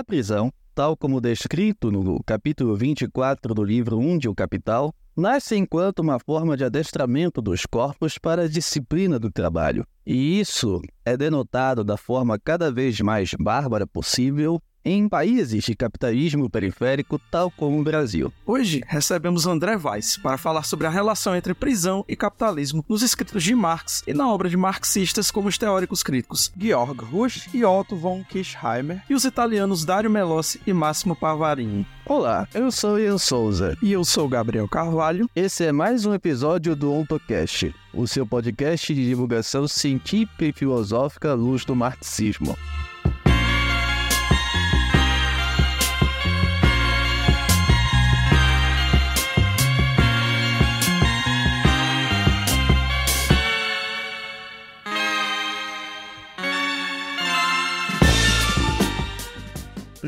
A prisão, tal como descrito no capítulo 24 do livro 1 de O Capital, nasce enquanto uma forma de adestramento dos corpos para a disciplina do trabalho. E isso é denotado da forma cada vez mais bárbara possível em países de capitalismo periférico, tal como o Brasil. Hoje recebemos André Weiss para falar sobre a relação entre prisão e capitalismo nos escritos de Marx e na obra de marxistas como os teóricos críticos Georg Rush e Otto von Kirchheimer e os italianos Dario Melossi e Massimo Pavarini. Olá, eu sou Ian Souza. E eu sou Gabriel Carvalho. Esse é mais um episódio do OntoCast, o seu podcast de divulgação científica e filosófica à luz do marxismo.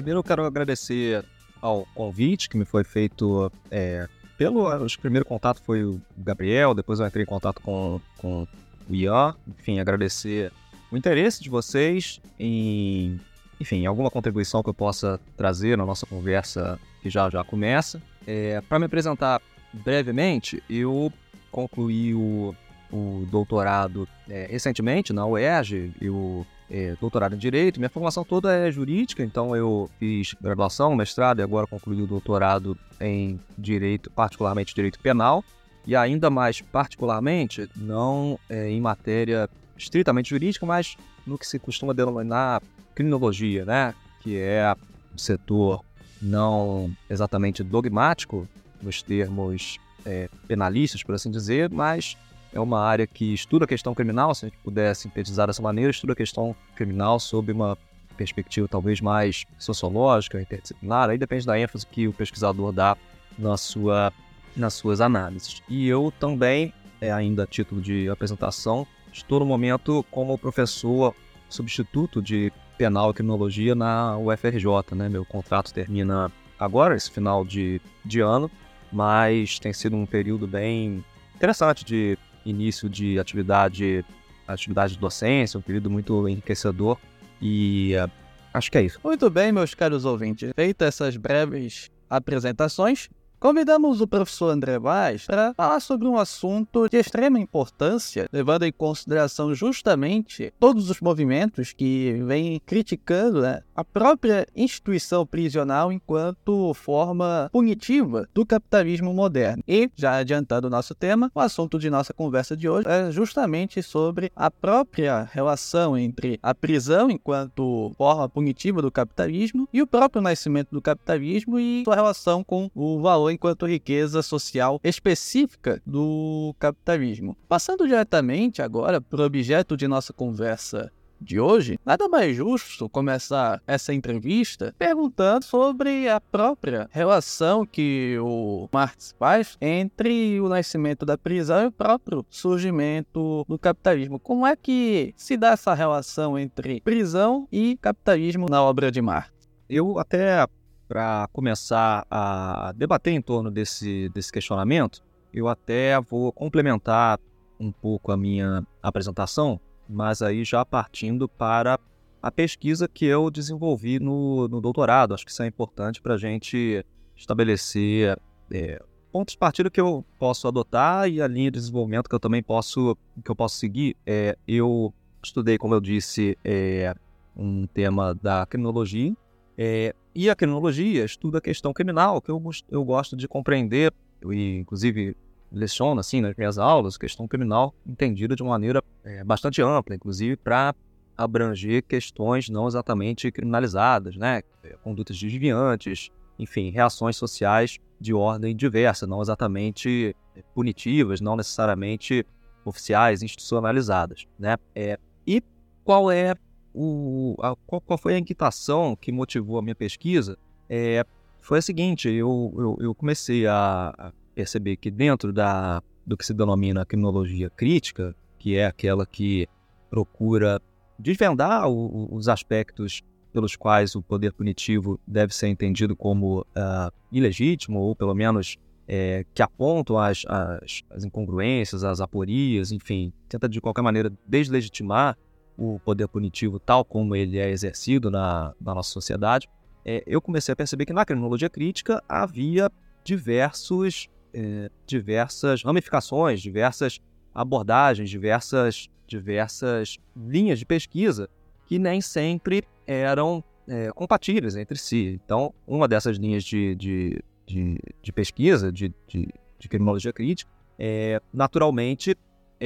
Primeiro eu quero agradecer ao convite que me foi feito é, pelo o primeiro contato foi o Gabriel, depois eu entrei em contato com, com o Ian, enfim, agradecer o interesse de vocês em, enfim, alguma contribuição que eu possa trazer na nossa conversa que já já começa. É, Para me apresentar brevemente, eu concluí o, o doutorado é, recentemente na UERJ, eu é, doutorado em Direito. Minha formação toda é jurídica, então eu fiz graduação, mestrado e agora concluí o doutorado em Direito, particularmente Direito Penal. E ainda mais particularmente, não é, em matéria estritamente jurídica, mas no que se costuma denominar criminologia, né? Que é um setor não exatamente dogmático nos termos é, penalistas, por assim dizer, mas é uma área que estuda a questão criminal, se a gente puder sintetizar dessa maneira, estuda a questão criminal sob uma perspectiva talvez mais sociológica, interdisciplinar, aí depende da ênfase que o pesquisador dá na sua, nas suas análises. E eu também, é, ainda a título de apresentação, estou no momento como professor substituto de penal e criminologia na UFRJ, né? Meu contrato termina agora, esse final de, de ano, mas tem sido um período bem interessante de início de atividade, atividade de docência, um período muito enriquecedor e uh, acho que é isso. Muito bem, meus caros ouvintes. Feitas essas breves apresentações, Convidamos o professor André Vaz para falar sobre um assunto de extrema importância, levando em consideração justamente todos os movimentos que vêm criticando né, a própria instituição prisional enquanto forma punitiva do capitalismo moderno. E, já adiantando o nosso tema, o assunto de nossa conversa de hoje é justamente sobre a própria relação entre a prisão enquanto forma punitiva do capitalismo e o próprio nascimento do capitalismo e sua relação com o valor enquanto riqueza social específica do capitalismo. Passando diretamente agora para o objeto de nossa conversa de hoje, nada mais justo começar essa entrevista perguntando sobre a própria relação que o Marx faz entre o nascimento da prisão e o próprio surgimento do capitalismo. Como é que se dá essa relação entre prisão e capitalismo na obra de Marx? Eu até para começar a debater em torno desse, desse questionamento, eu até vou complementar um pouco a minha apresentação, mas aí já partindo para a pesquisa que eu desenvolvi no, no doutorado. Acho que isso é importante para a gente estabelecer é, pontos de partida que eu posso adotar e a linha de desenvolvimento que eu também posso, que eu posso seguir. É, eu estudei, como eu disse, é, um tema da criminologia, é, e a criminologia estuda a questão criminal, que eu, eu gosto de compreender, e inclusive leciono assim nas minhas aulas, questão criminal entendida de uma maneira é, bastante ampla, inclusive para abranger questões não exatamente criminalizadas, né? É, condutas desviantes, enfim, reações sociais de ordem diversa, não exatamente punitivas, não necessariamente oficiais, institucionalizadas, né? É, e qual é o, a, qual, qual, foi a inquietação que motivou a minha pesquisa? É, foi a seguinte, eu, eu, eu comecei a, perceber que dentro da, do que se denomina criminologia crítica, que é aquela que procura desvendar o, os aspectos pelos quais o poder punitivo deve ser entendido como uh, ilegítimo, ou pelo menos é, que apontam as, as, as, incongruências, as aporias, enfim, tenta de qualquer maneira deslegitimar o poder punitivo tal como ele é exercido na, na nossa sociedade. é, eu comecei a perceber que na criminologia crítica havia diversos, é, diversas ramificações, diversas abordagens, diversas, diversas linhas de pesquisa que nem sempre eram é, compatíveis entre si. Então, uma dessas linhas de, de, de, de pesquisa, de, de, de, criminologia crítica, é, naturalmente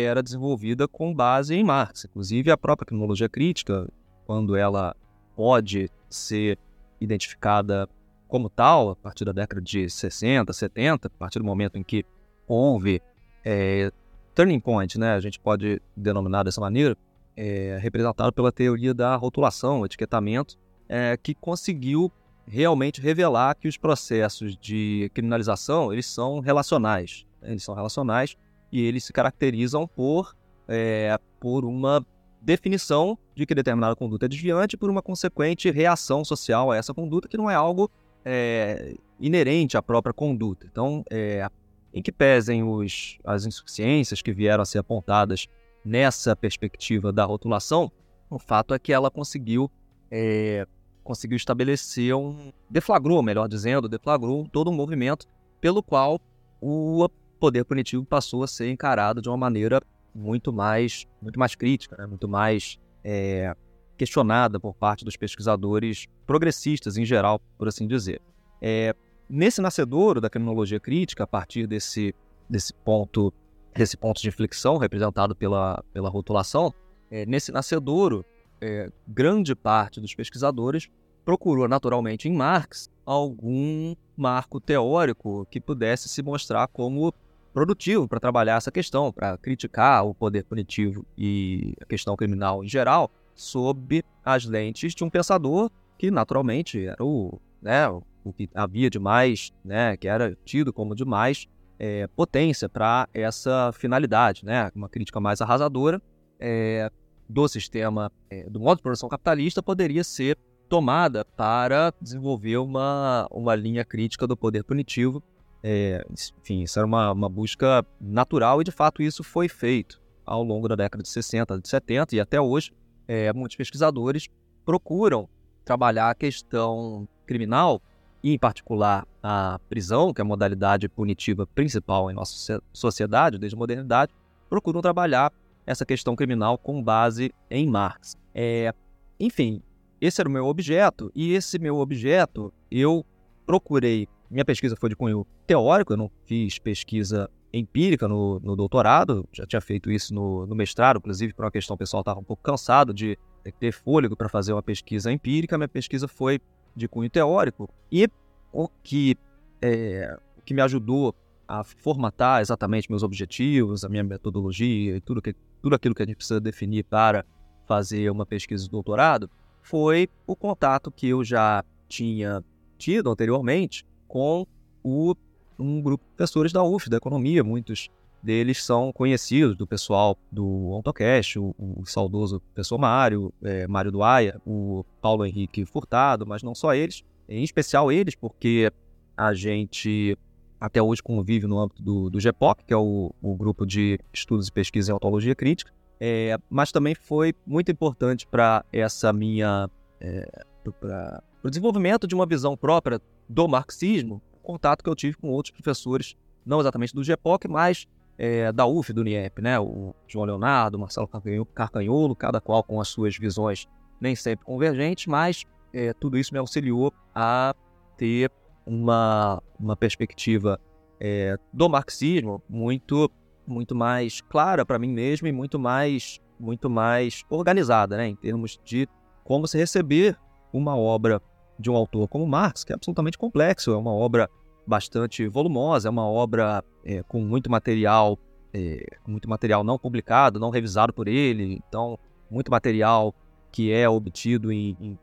era desenvolvida com base em Marx. Inclusive, a própria criminologia crítica, quando ela pode ser identificada como tal, a partir da década de 60, 70, a partir do momento em que houve é, turning point, né, a gente pode denominar dessa maneira, é, representado pela teoria da rotulação, etiquetamento, é, que conseguiu realmente revelar que os processos de criminalização eles são relacionais, né, eles são relacionais e eles se caracterizam por, é, por uma definição de que determinada conduta é desviante por uma consequente reação social a essa conduta, que não é algo é, inerente à própria conduta. Então, é, em que pesem os, as insuficiências que vieram a ser apontadas nessa perspectiva da rotulação, o fato é que ela conseguiu, é, conseguiu estabelecer um. deflagrou, melhor dizendo, deflagrou todo um movimento pelo qual o poder punitivo passou a ser encarado de uma maneira muito mais, muito mais crítica, né? muito mais é, questionada por parte dos pesquisadores progressistas em geral, por assim dizer. É, nesse nascedouro da criminologia crítica, a partir desse, desse ponto desse ponto de inflexão representado pela, pela rotulação, é, nesse nascedouro, é, grande parte dos pesquisadores procurou naturalmente em Marx algum marco teórico que pudesse se mostrar como produtivo para trabalhar essa questão, para criticar o poder punitivo e a questão criminal em geral, sob as lentes de um pensador que naturalmente era o, né, o que havia de mais, né, que era tido como de mais é, potência para essa finalidade, né, uma crítica mais arrasadora é, do sistema, é, do modo de produção capitalista poderia ser tomada para desenvolver uma, uma linha crítica do poder punitivo é, enfim, isso era uma, uma busca natural e de fato isso foi feito ao longo da década de 60, de 70 e até hoje. É, muitos pesquisadores procuram trabalhar a questão criminal e, em particular, a prisão, que é a modalidade punitiva principal em nossa sociedade desde a modernidade, procuram trabalhar essa questão criminal com base em Marx. É, enfim, esse era o meu objeto e esse meu objeto eu procurei minha pesquisa foi de cunho teórico, eu não fiz pesquisa empírica no, no doutorado, já tinha feito isso no, no mestrado, inclusive por uma questão pessoal, estava um pouco cansado de ter fôlego para fazer uma pesquisa empírica, minha pesquisa foi de cunho teórico. E o que, é, o que me ajudou a formatar exatamente meus objetivos, a minha metodologia e tudo, que, tudo aquilo que a gente precisa definir para fazer uma pesquisa de doutorado, foi o contato que eu já tinha tido anteriormente com o, um grupo de professores da UF, da economia. Muitos deles são conhecidos do pessoal do AutoCash, o, o saudoso professor Mário, é, Mário Duaia, o Paulo Henrique Furtado, mas não só eles, em especial eles, porque a gente até hoje convive no âmbito do, do GEPOC, que é o, o grupo de estudos e pesquisa em autologia crítica, é, mas também foi muito importante para essa minha. É, para o desenvolvimento de uma visão própria do marxismo, contato que eu tive com outros professores, não exatamente do GEPOC, mas é, da UF, do NIEP, né? O João Leonardo, Marcelo Carcanholo, cada qual com as suas visões nem sempre convergentes, mas é, tudo isso me auxiliou a ter uma, uma perspectiva é, do marxismo muito muito mais clara para mim mesmo e muito mais muito mais organizada, né, em termos de como se receber uma obra de um autor como Marx, que é absolutamente complexo, é uma obra bastante volumosa, é uma obra é, com muito material, é, muito material não publicado, não revisado por ele, então muito material que é obtido em, em,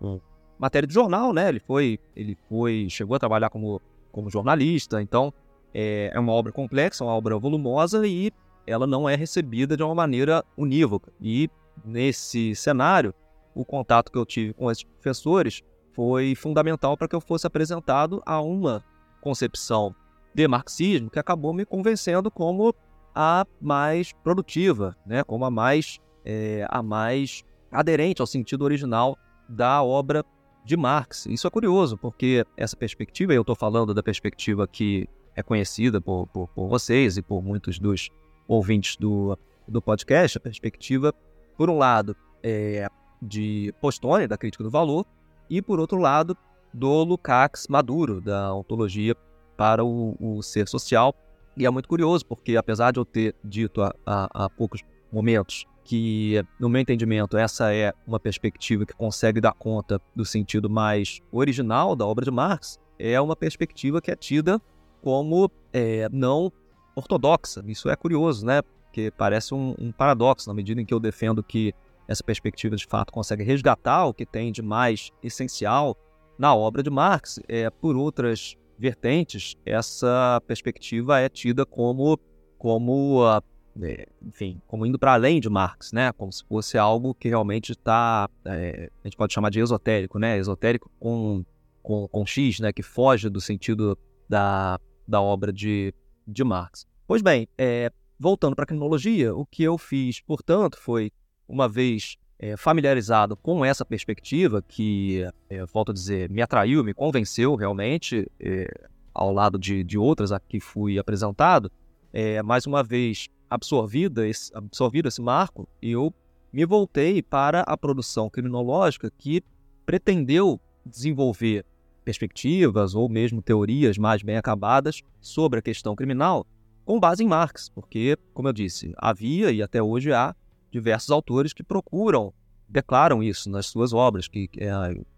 matéria de jornal, né? Ele foi, ele foi, chegou a trabalhar como, como jornalista, então é, é uma obra complexa, uma obra volumosa e ela não é recebida de uma maneira unívoca. E nesse cenário, o contato que eu tive com esses professores foi fundamental para que eu fosse apresentado a uma concepção de marxismo que acabou me convencendo como a mais produtiva, né? como a mais, é, a mais aderente ao sentido original da obra de Marx. Isso é curioso, porque essa perspectiva, eu estou falando da perspectiva que é conhecida por, por, por, vocês e por muitos dos ouvintes do, do podcast, a perspectiva, por um lado, é de Postone, da crítica do valor, e por outro lado, do Lukács Maduro, da ontologia para o, o, ser social. E é muito curioso, porque apesar de eu ter dito há, poucos momentos que, no meu entendimento, essa é uma perspectiva que consegue dar conta do sentido mais original da obra de Marx, é uma perspectiva que é tida como é, não ortodoxa. Isso é curioso, né? Porque parece um, um, paradoxo, na medida em que eu defendo que essa perspectiva de fato consegue resgatar o que tem de mais essencial na obra de Marx. É, por outras vertentes, essa perspectiva é tida como, como uh, é, enfim, como indo para além de Marx, né? Como se fosse algo que realmente está, é, a gente pode chamar de esotérico, né? Esotérico com, com, com X, né? Que foge do sentido da, da obra de, de Marx. Pois bem, é, voltando para a criminologia, o que eu fiz, portanto, foi, uma vez é, familiarizado com essa perspectiva, que, é, volto a dizer, me atraiu, me convenceu realmente, é, ao lado de, de outras a que fui apresentado, é, mais uma vez absorvida esse, absorvido esse marco, eu me voltei para a produção criminológica que pretendeu desenvolver perspectivas ou mesmo teorias mais bem acabadas sobre a questão criminal com base em Marx, porque, como eu disse, havia e até hoje há diversos autores que procuram, declaram isso nas suas obras, que é,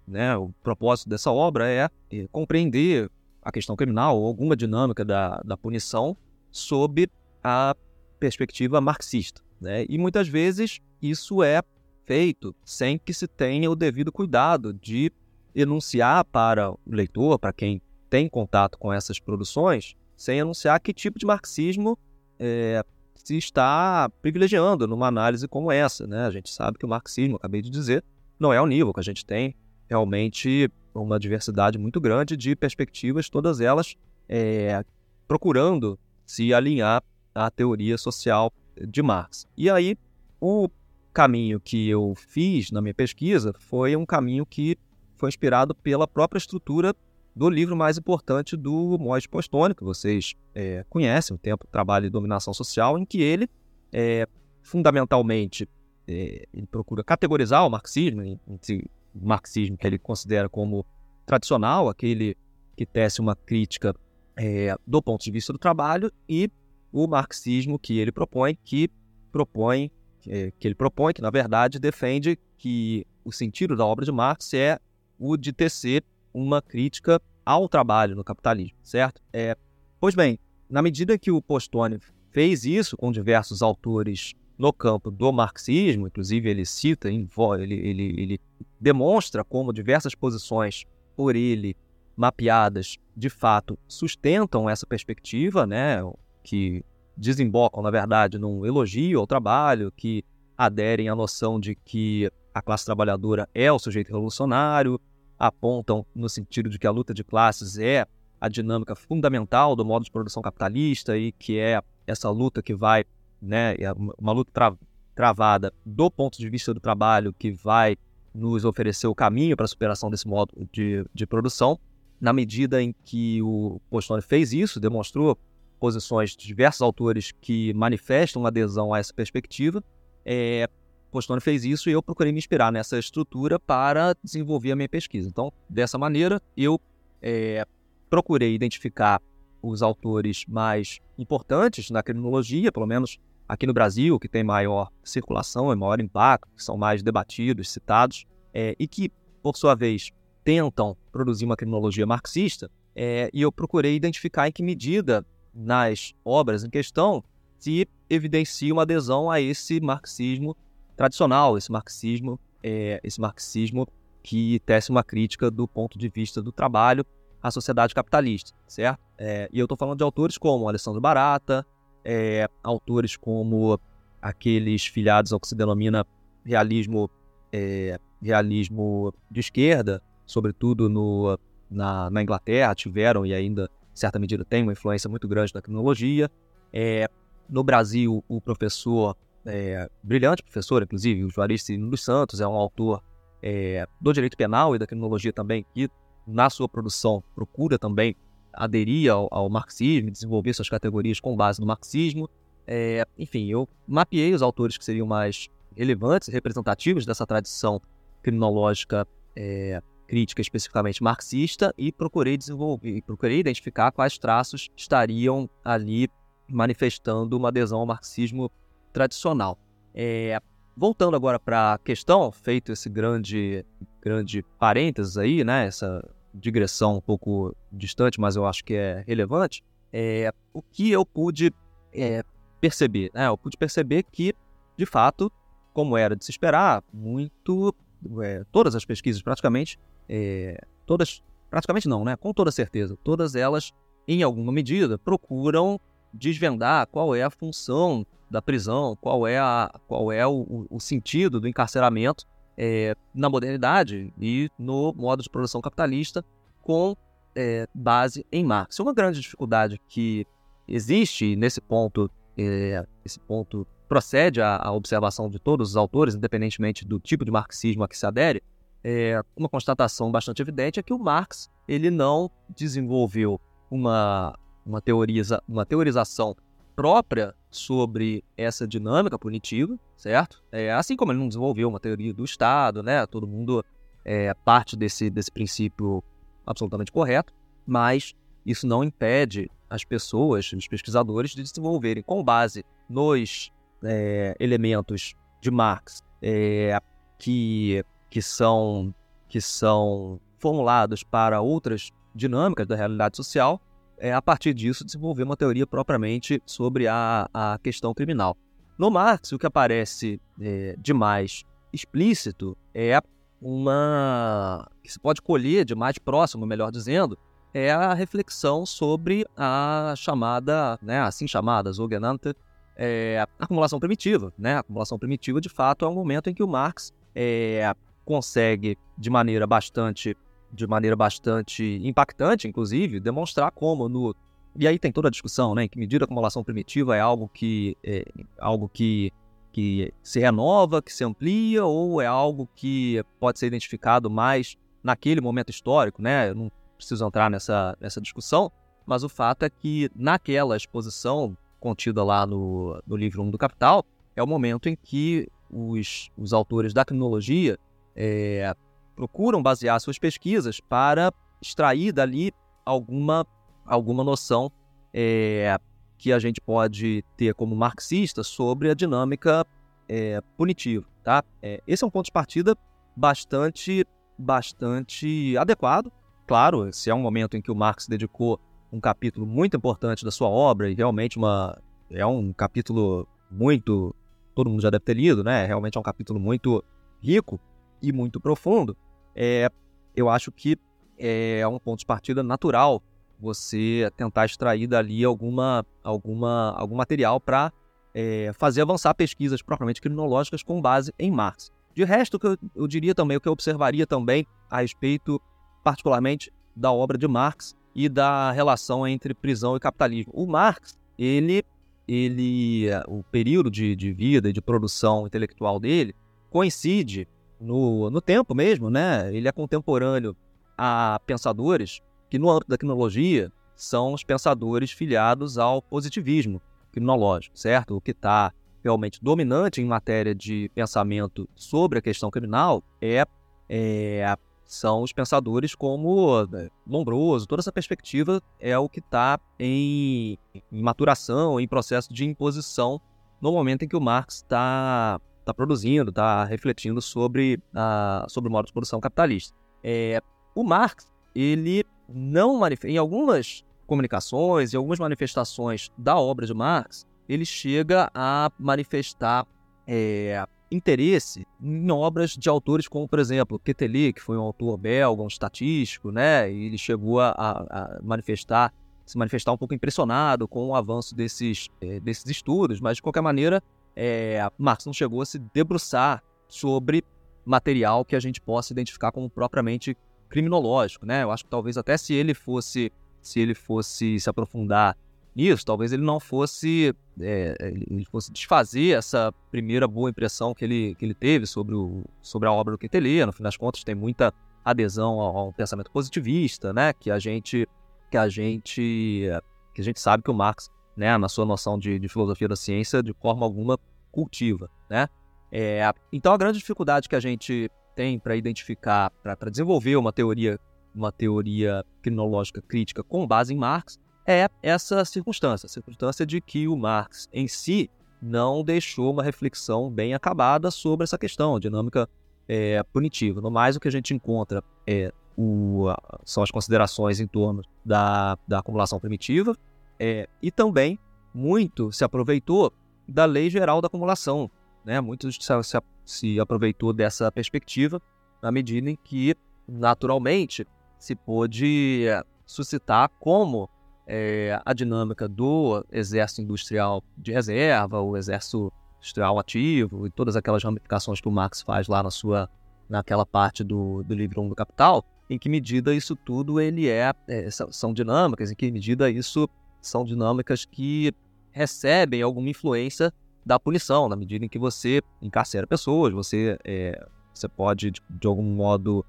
né, o propósito dessa obra é, é compreender a questão criminal ou alguma dinâmica da, da punição sob a perspectiva marxista. Né? E muitas vezes isso é feito sem que se tenha o devido cuidado de enunciar para o leitor, para quem tem contato com essas produções, sem anunciar que tipo de marxismo é, se está privilegiando numa análise como essa. Né? A gente sabe que o marxismo, acabei de dizer, não é unívoco. A gente tem realmente uma diversidade muito grande de perspectivas, todas elas é, procurando se alinhar à teoria social de Marx. E aí, o caminho que eu fiz na minha pesquisa foi um caminho que foi inspirado pela própria estrutura do livro mais importante do Mois Postone, que vocês é, conhecem, o Tempo, Trabalho e Dominação Social, em que ele, é, fundamentalmente, é, ele procura categorizar o marxismo, o marxismo que ele considera como tradicional, aquele que tece uma crítica é, do ponto de vista do trabalho, e o marxismo que ele propõe, que propõe é, que ele propõe, que na verdade defende que o sentido da obra de Marx é o de tecer uma crítica ao trabalho no capitalismo, certo? É, pois bem, na medida que o Postone fez isso com diversos autores no campo do marxismo, inclusive ele cita, ele, ele, ele demonstra como diversas posições por ele mapeadas, de fato, sustentam essa perspectiva, né, que desembocam, na verdade, num elogio ao trabalho, que aderem à noção de que a classe trabalhadora é o sujeito revolucionário, apontam no sentido de que a luta de classes é a dinâmica fundamental do modo de produção capitalista e que é essa luta que vai, né, é uma luta tra travada do ponto de vista do trabalho que vai nos oferecer o caminho para a superação desse modo de, de produção. Na medida em que o Postone fez isso, demonstrou posições de diversos autores que manifestam adesão a essa perspectiva, é, Postone fez isso e eu procurei me inspirar nessa estrutura para desenvolver a minha pesquisa. Então, dessa maneira, eu é, procurei identificar os autores mais importantes na criminologia, pelo menos aqui no Brasil, que tem maior circulação e maior impacto, que são mais debatidos, citados, é, e que, por sua vez, tentam produzir uma criminologia marxista, é, e eu procurei identificar em que medida nas obras em questão se evidencia uma adesão a esse marxismo tradicional, esse marxismo, é, esse marxismo que tece uma crítica do ponto de vista do trabalho à sociedade capitalista, certo? É, e eu estou falando de autores como Alessandro Barata, é, autores como aqueles filiados ao que se denomina realismo, é, realismo de esquerda, sobretudo no, na, na, Inglaterra, tiveram e ainda, em certa medida, têm uma influência muito grande na criminologia. É, no Brasil, o professor é, brilhante professor, inclusive, o Juarez dos Santos é um autor é, do direito penal e da criminologia também, que na sua produção procura também aderir ao, ao marxismo, desenvolver suas categorias com base no marxismo. É, enfim, eu mapeei os autores que seriam mais relevantes representativos dessa tradição criminológica é, crítica especificamente marxista e procurei desenvolver, procurei identificar quais traços estariam ali manifestando uma adesão ao marxismo tradicional. É, voltando agora para a questão, feito esse grande, grande parênteses aí, né, essa digressão um pouco distante, mas eu acho que é relevante, é, o que eu pude é, perceber? Né? Eu pude perceber que, de fato, como era de se esperar, muito, é, todas as pesquisas praticamente, é, todas, praticamente não, né? com toda certeza, todas elas, em alguma medida, procuram desvendar qual é a função da prisão, qual é, a, qual é o, o sentido do encarceramento é, na modernidade e no modo de produção capitalista com é, base em Marx. Uma grande dificuldade que existe nesse ponto, é, esse ponto procede à, à, observação de todos os autores, independentemente do tipo de marxismo a que se adere, é, uma constatação bastante evidente é que o Marx ele não desenvolveu uma uma, teoriza, uma teorização própria sobre essa dinâmica punitiva, certo? É, assim como ele não desenvolveu uma teoria do Estado, né? Todo mundo é parte desse, desse princípio absolutamente correto, mas isso não impede as pessoas, os pesquisadores, de desenvolverem com base nos é, elementos de Marx é, que, que, são, que são formulados para outras dinâmicas da realidade social, é, a partir disso, desenvolver uma teoria propriamente sobre a, a questão criminal. No Marx, o que aparece é, de mais explícito é uma. que se pode colher de mais próximo, melhor dizendo, é a reflexão sobre a chamada, né, assim chamada, sogenannte é, acumulação primitiva. Né? A acumulação primitiva, de fato, é um momento em que o Marx é, consegue, de maneira bastante de maneira bastante impactante, inclusive, demonstrar como no e aí tem toda a discussão, né, em que medida a acumulação primitiva é algo que é algo que que se renova, que se amplia ou é algo que pode ser identificado mais naquele momento histórico, né? Eu não preciso entrar nessa nessa discussão, mas o fato é que naquela exposição contida lá no, no livro 1 do Capital, é o momento em que os, os autores da criminologia é, procuram basear suas pesquisas para extrair dali alguma, alguma noção é, que a gente pode ter como marxista sobre a dinâmica é, punitiva. Tá? É, esse é um ponto de partida bastante, bastante adequado. Claro, esse é um momento em que o Marx dedicou um capítulo muito importante da sua obra e realmente uma, é um capítulo muito. Todo mundo já deve ter lido, né? Realmente é um capítulo muito rico e muito profundo é, eu acho que é um ponto de partida natural você tentar extrair dali alguma, alguma, algum material para é, fazer avançar pesquisas propriamente criminológicas com base em Marx. De resto, eu, eu diria também, o que eu observaria também a respeito, particularmente, da obra de Marx e da relação entre prisão e capitalismo. O Marx, ele, ele o período de, de vida e de produção intelectual dele coincide no, no tempo mesmo, né? Ele é contemporâneo a pensadores que, no âmbito da tecnologia, são os pensadores filiados ao positivismo criminológico, certo? O que está realmente dominante em matéria de pensamento sobre a questão criminal é, é são os pensadores como né, Lombroso, toda essa perspectiva é o que está em, em maturação, em processo de imposição no momento em que o Marx está está produzindo, está refletindo sobre, a, sobre o modo de produção capitalista. É, o Marx, ele não manifesta, em algumas comunicações e algumas manifestações da obra de Marx, ele chega a manifestar é, interesse em obras de autores como, por exemplo, Quetelet, que foi um autor belga, um estatístico, né? E ele chegou a, a manifestar, se manifestar um pouco impressionado com o avanço desses, é, desses estudos, mas de qualquer maneira é, Marx não chegou a se debruçar sobre material que a gente possa identificar como propriamente criminológico, né? Eu acho que talvez até se ele fosse se ele fosse se aprofundar nisso, talvez ele não fosse, é, ele fosse desfazer essa primeira boa impressão que ele, que ele teve sobre, o, sobre a obra do Quintelia. No fim das contas, tem muita adesão ao, ao pensamento positivista, né? Que a gente, que a gente, que a gente sabe que o Marx, né, na sua noção de, de filosofia da ciência, de forma alguma cultiva, né? É, então a grande dificuldade que a gente tem para identificar, para desenvolver uma teoria, uma teoria criminológica crítica com base em Marx, é essa circunstância, a circunstância de que o Marx em si não deixou uma reflexão bem acabada sobre essa questão, dinâmica é, punitiva. No mais, o que a gente encontra é, o, são as considerações em torno da, da acumulação primitiva é, e também muito se aproveitou da lei geral da acumulação. Né? Muito se, se, se aproveitou dessa perspectiva na medida em que, naturalmente, se pôde é, suscitar como é, a dinâmica do exército industrial de reserva, o exército industrial ativo e todas aquelas ramificações que o Marx faz lá na sua naquela parte do, do livro 1 do Capital, em que medida isso tudo ele é, é são dinâmicas, em que medida isso são dinâmicas que recebem alguma influência da punição, na medida em que você encarcera pessoas, você, é, você pode, de, de algum modo,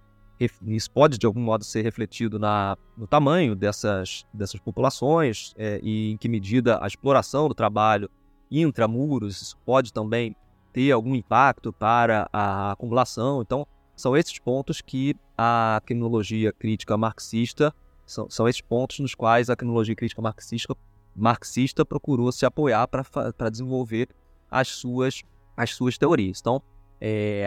isso pode de algum modo ser refletido na, no tamanho dessas, dessas populações é, e em que medida a exploração do trabalho intramuros pode também ter algum impacto para a acumulação. Então, são esses pontos que a criminologia crítica marxista são, são esses pontos nos quais a criminologia crítica marxista, marxista procurou se apoiar para desenvolver as suas, as suas teorias. Então, é,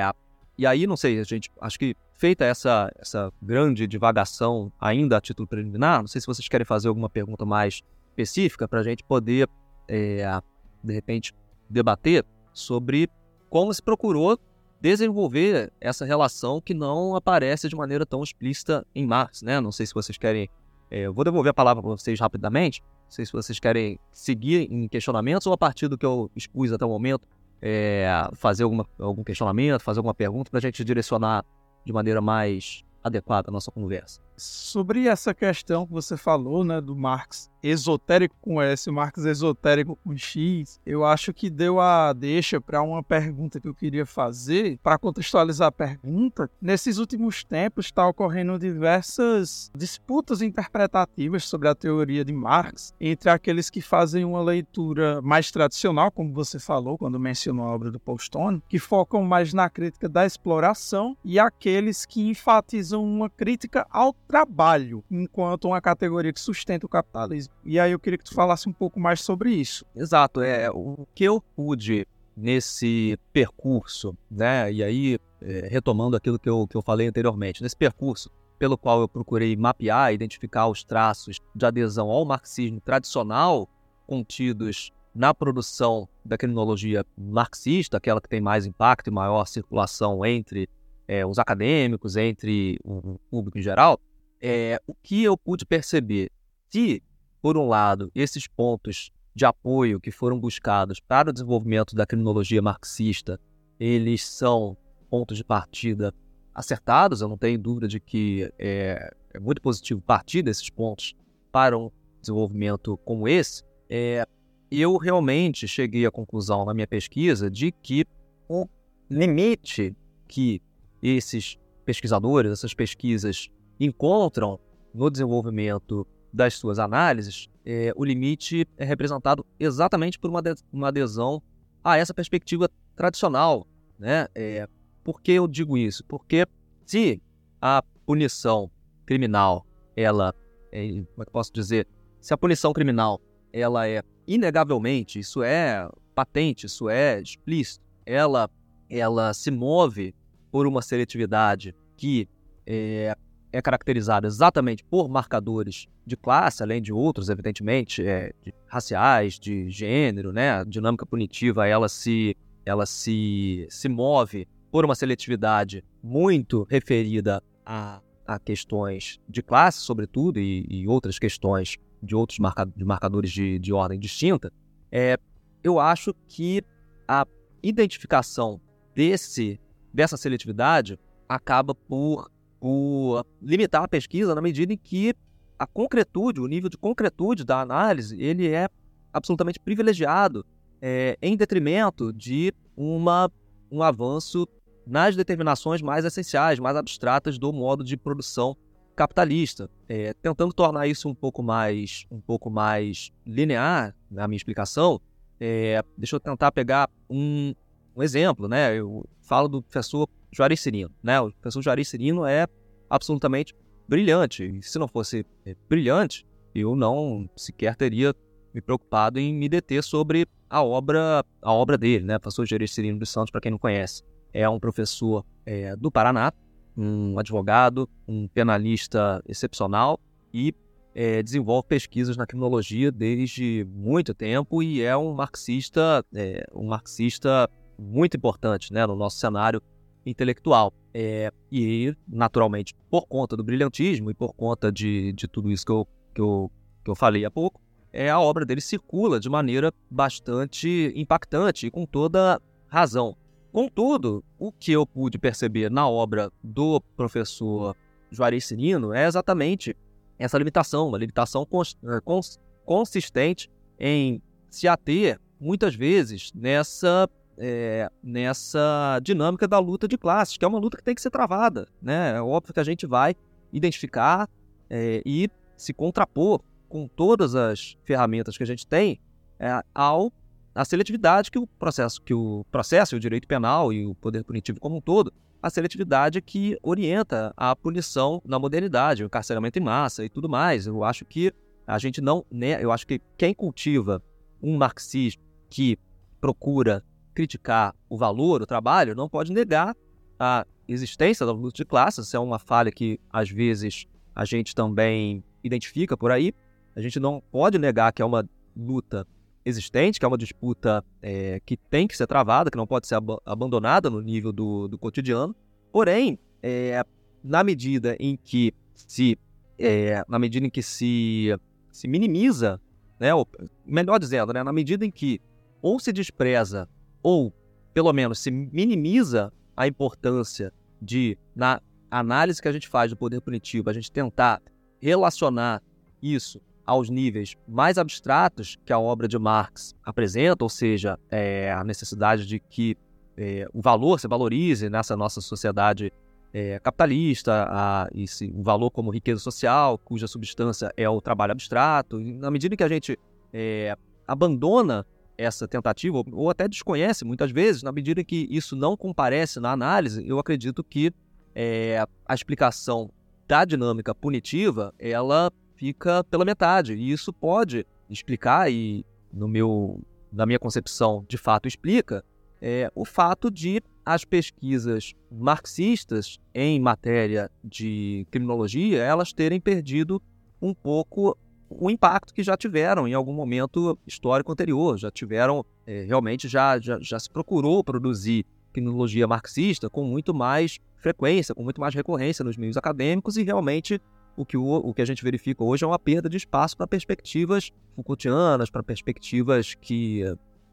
e aí, não sei, a gente acho que feita essa, essa grande divagação ainda a título preliminar, não sei se vocês querem fazer alguma pergunta mais específica para a gente poder, é, de repente, debater sobre como se procurou desenvolver essa relação que não aparece de maneira tão explícita em Marx, né? Não sei se vocês querem... É, eu vou devolver a palavra para vocês rapidamente, não sei se vocês querem seguir em questionamentos ou a partir do que eu expus até o momento, é, fazer alguma, algum questionamento, fazer alguma pergunta para a gente direcionar de maneira mais adequada a nossa conversa. Sobre essa questão que você falou, né, do Marx esotérico com S, Marx esotérico com X, eu acho que deu a deixa para uma pergunta que eu queria fazer, para contextualizar a pergunta. Nesses últimos tempos está ocorrendo diversas disputas interpretativas sobre a teoria de Marx entre aqueles que fazem uma leitura mais tradicional, como você falou quando mencionou a obra do Paul Stone, que focam mais na crítica da exploração, e aqueles que enfatizam uma crítica ao trabalho enquanto uma categoria que sustenta o capitalismo. E aí eu queria que tu falasse um pouco mais sobre isso. Exato, é o que eu pude nesse percurso, né? E aí é, retomando aquilo que eu, que eu falei anteriormente, nesse percurso pelo qual eu procurei mapear, identificar os traços de adesão ao marxismo tradicional contidos na produção da criminologia marxista, aquela que tem mais impacto e maior circulação entre é, os acadêmicos, entre o público em geral, é, o que eu pude perceber, se, por um lado, esses pontos de apoio que foram buscados para o desenvolvimento da criminologia marxista, eles são pontos de partida acertados, eu não tenho dúvida de que é, é muito positivo partir desses pontos para um desenvolvimento como esse, é, eu realmente cheguei à conclusão na minha pesquisa de que o limite que esses pesquisadores, essas pesquisas encontram no desenvolvimento das suas análises, é, o limite é representado exatamente por uma, uma adesão a essa perspectiva tradicional. Né? É, por que eu digo isso? Porque se a punição criminal, ela, é, como é que posso dizer, se a punição criminal, ela é inegavelmente, isso é patente, isso é explícito, ela, ela se move por uma seletividade que é, é caracterizada exatamente por marcadores de classe, além de outros, evidentemente, é, de raciais, de gênero, né? A dinâmica punitiva ela se, ela se, se move por uma seletividade muito referida a, a questões de classe, sobretudo, e, e outras questões de outros marca, de marcadores de, de ordem distinta. É, eu acho que a identificação desse, dessa seletividade acaba por por limitar a pesquisa na medida em que a concretude, o nível de concretude da análise, ele é absolutamente privilegiado é, em detrimento de uma, um avanço nas determinações mais essenciais, mais abstratas do modo de produção capitalista, é, tentando tornar isso um pouco mais, um pouco mais linear na minha explicação. É, deixa eu tentar pegar um, um, exemplo, né? Eu falo do professor Juarez Cirino, né? O professor Juarez Cirino é absolutamente brilhante. E se não fosse é, brilhante, eu não sequer teria me preocupado em me deter sobre a obra, a obra dele, né? Professor Juarez Cirino dos Santos, para quem não conhece, é um professor é, do Paraná, um advogado, um penalista excepcional e é, desenvolve pesquisas na criminologia desde muito tempo e é um marxista, é, um marxista muito importante né, no nosso cenário intelectual. É, e, naturalmente, por conta do brilhantismo e por conta de, de tudo isso que eu, que, eu, que eu falei há pouco, é, a obra dele circula de maneira bastante impactante e com toda razão. Contudo, o que eu pude perceber na obra do professor Juarez Cirino é exatamente essa limitação, uma limitação cons eh, cons consistente em se ater, muitas vezes, nessa, é, nessa dinâmica da luta de classes, que é uma luta que tem que ser travada. Né? É óbvio que a gente vai identificar é, e se contrapor com todas as ferramentas que a gente tem é, ao a seletividade que o processo, que o processo, o direito penal e o poder punitivo como um todo, a seletividade que orienta a punição na modernidade, o encarceramento em massa e tudo mais. Eu acho que a gente não, né, eu acho que quem cultiva um marxismo que procura criticar o valor, o trabalho, não pode negar a existência da luta de classes. Isso é uma falha que às vezes a gente também identifica por aí. A gente não pode negar que é uma luta existente, que é uma disputa é, que tem que ser travada, que não pode ser ab abandonada no nível do, do cotidiano. Porém, é, na medida em que se é, na medida em que se, se minimiza, né, ou, melhor dizendo, né, na medida em que ou se despreza ou pelo menos se minimiza a importância de na análise que a gente faz do poder punitivo, a gente tentar relacionar isso aos níveis mais abstratos que a obra de Marx apresenta, ou seja, é, a necessidade de que é, o valor se valorize nessa nossa sociedade é, capitalista, a, esse, o valor como riqueza social, cuja substância é o trabalho abstrato. E na medida que a gente é, abandona essa tentativa, ou, até desconhece muitas vezes, na medida que isso não comparece na análise, eu acredito que é, a explicação da dinâmica punitiva, ela fica pela metade. E isso pode explicar, e no meu, na minha concepção, de fato explica, é, o fato de as pesquisas marxistas em matéria de criminologia elas terem perdido um pouco o impacto que já tiveram em algum momento histórico anterior. Já tiveram, é, realmente, já, já, já se procurou produzir criminologia marxista com muito mais frequência, com muito mais recorrência nos meios acadêmicos e realmente o que, o, o que a gente verifica hoje é uma perda de espaço para perspectivas Foucaultianas, para perspectivas que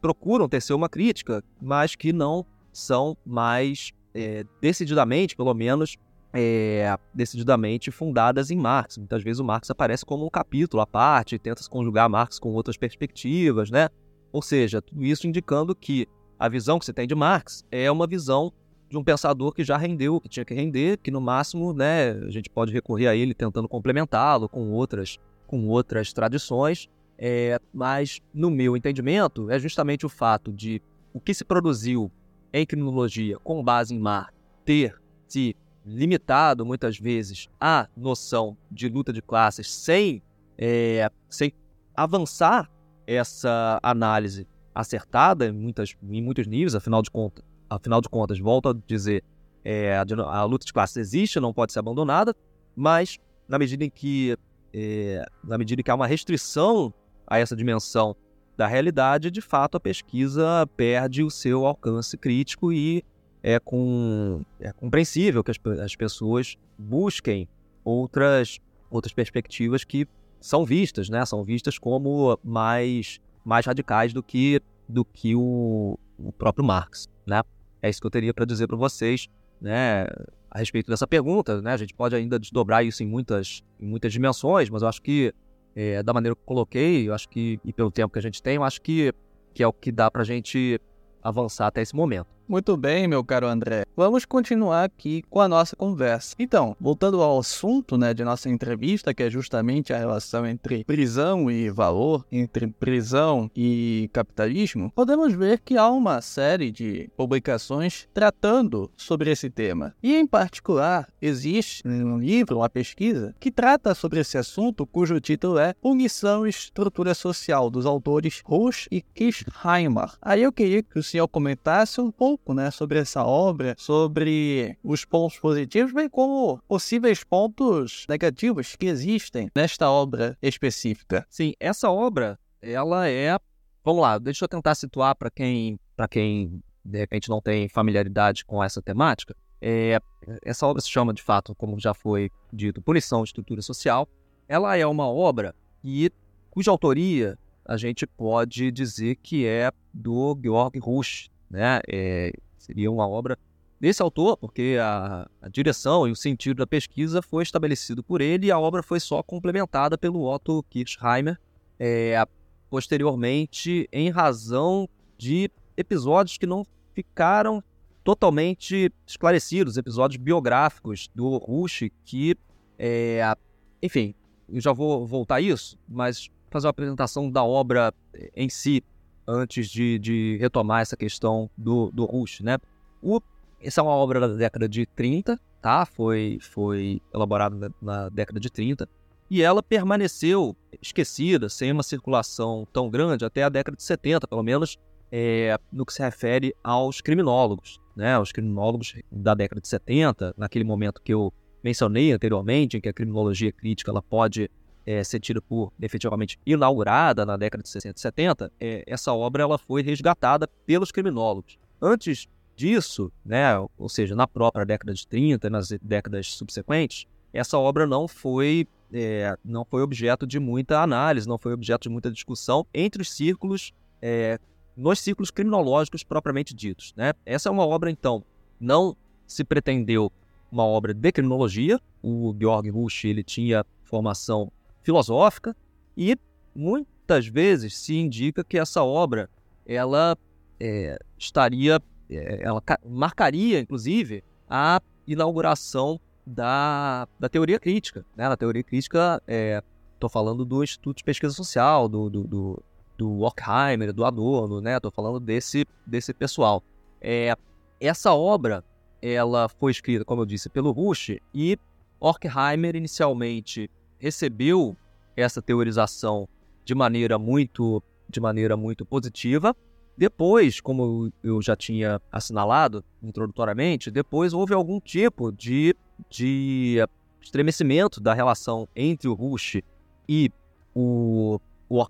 procuram tecer uma crítica, mas que não são mais é, decididamente, pelo menos, é, decididamente fundadas em Marx. Muitas vezes o Marx aparece como um capítulo à parte, tenta se conjugar Marx com outras perspectivas, né? Ou seja, tudo isso indicando que a visão que você tem de Marx é uma visão de um pensador que já rendeu o que tinha que render, que no máximo, né, a gente pode recorrer a ele tentando complementá-lo com outras, com outras tradições. É, mas, no meu entendimento, é justamente o fato de o que se produziu em criminologia com base em Marx ter se limitado muitas vezes à noção de luta de classes sem, é, sem avançar essa análise acertada em, muitas, em muitos níveis, afinal de contas, afinal de contas, volto a dizer, é, a, a, luta de classes existe, não pode ser abandonada, mas na medida em que é, na medida em que há uma restrição a essa dimensão da realidade, de fato a pesquisa perde o seu alcance crítico e é, com, é compreensível que as, as pessoas busquem outras, outras perspectivas que são vistas, né? São vistas como mais, mais radicais do que, do que o, o próprio Marx, né? É isso que eu teria para dizer para vocês, né? a respeito dessa pergunta, né? A gente pode ainda desdobrar isso em muitas, em muitas dimensões, mas eu acho que, é, da maneira que eu coloquei, eu acho que, e pelo tempo que a gente tem, eu acho que, que é o que dá para a gente avançar até esse momento. Muito bem, meu caro André. Vamos continuar aqui com a nossa conversa. Então, voltando ao assunto né, de nossa entrevista, que é justamente a relação entre prisão e valor, entre prisão e capitalismo, podemos ver que há uma série de publicações tratando sobre esse tema. E, em particular, existe um livro, uma pesquisa, que trata sobre esse assunto, cujo título é Punição e Estrutura Social, dos autores Rush e Kishheimer. Aí eu queria que o senhor comentasse um pouco pouco né, sobre essa obra, sobre os pontos positivos, bem como possíveis pontos negativos que existem nesta obra específica. Sim, essa obra, ela é. Vamos lá, deixa eu tentar situar para quem, quem de repente não tem familiaridade com essa temática. É, essa obra se chama, de fato, como já foi dito, Punição de Estrutura Social. Ela é uma obra que, cuja autoria a gente pode dizer que é do Georg Rush, né? É, seria uma obra desse autor, porque a, a, direção e o sentido da pesquisa foi estabelecido por ele e a obra foi só complementada pelo Otto Kirchheimer é, posteriormente em razão de episódios que não ficaram totalmente esclarecidos, episódios biográficos do Rush que, é, enfim, eu já vou voltar a isso, mas fazer uma apresentação da obra em si antes de, de retomar essa questão do, do Rush, né? O, essa é uma obra da década de 30, tá? Foi, foi elaborada na, na década de 30 e ela permaneceu esquecida, sem uma circulação tão grande até a década de 70, pelo menos é, no que se refere aos criminólogos, né? Os criminólogos da década de 70, naquele momento que eu mencionei anteriormente, em que a criminologia crítica ela pode é, ser por efetivamente inaugurada na década de 60 e 70, é, essa obra ela foi resgatada pelos criminólogos. Antes disso, né, ou seja, na própria década de 30 e nas décadas subsequentes, essa obra não foi, é, não foi objeto de muita análise, não foi objeto de muita discussão entre os círculos, é, nos círculos criminológicos propriamente ditos. Né? Essa é uma obra, então, não se pretendeu uma obra de criminologia. O Georg Rush ele tinha formação filosófica e muitas vezes se indica que essa obra ela é, estaria, é, ela marcaria inclusive a inauguração da, da teoria crítica. Né? Na teoria crítica, estou é, falando do Instituto de Pesquisa Social, do, do, do, do Horkheimer, do Adorno, né? Estou falando desse, desse pessoal. É, essa obra, ela foi escrita, como eu disse, pelo Rush e Horkheimer inicialmente recebeu essa teorização de maneira muito, de maneira muito positiva. Depois, como eu já tinha assinalado introdutoriamente, depois houve algum tipo de, de estremecimento da relação entre o Rush e o, o.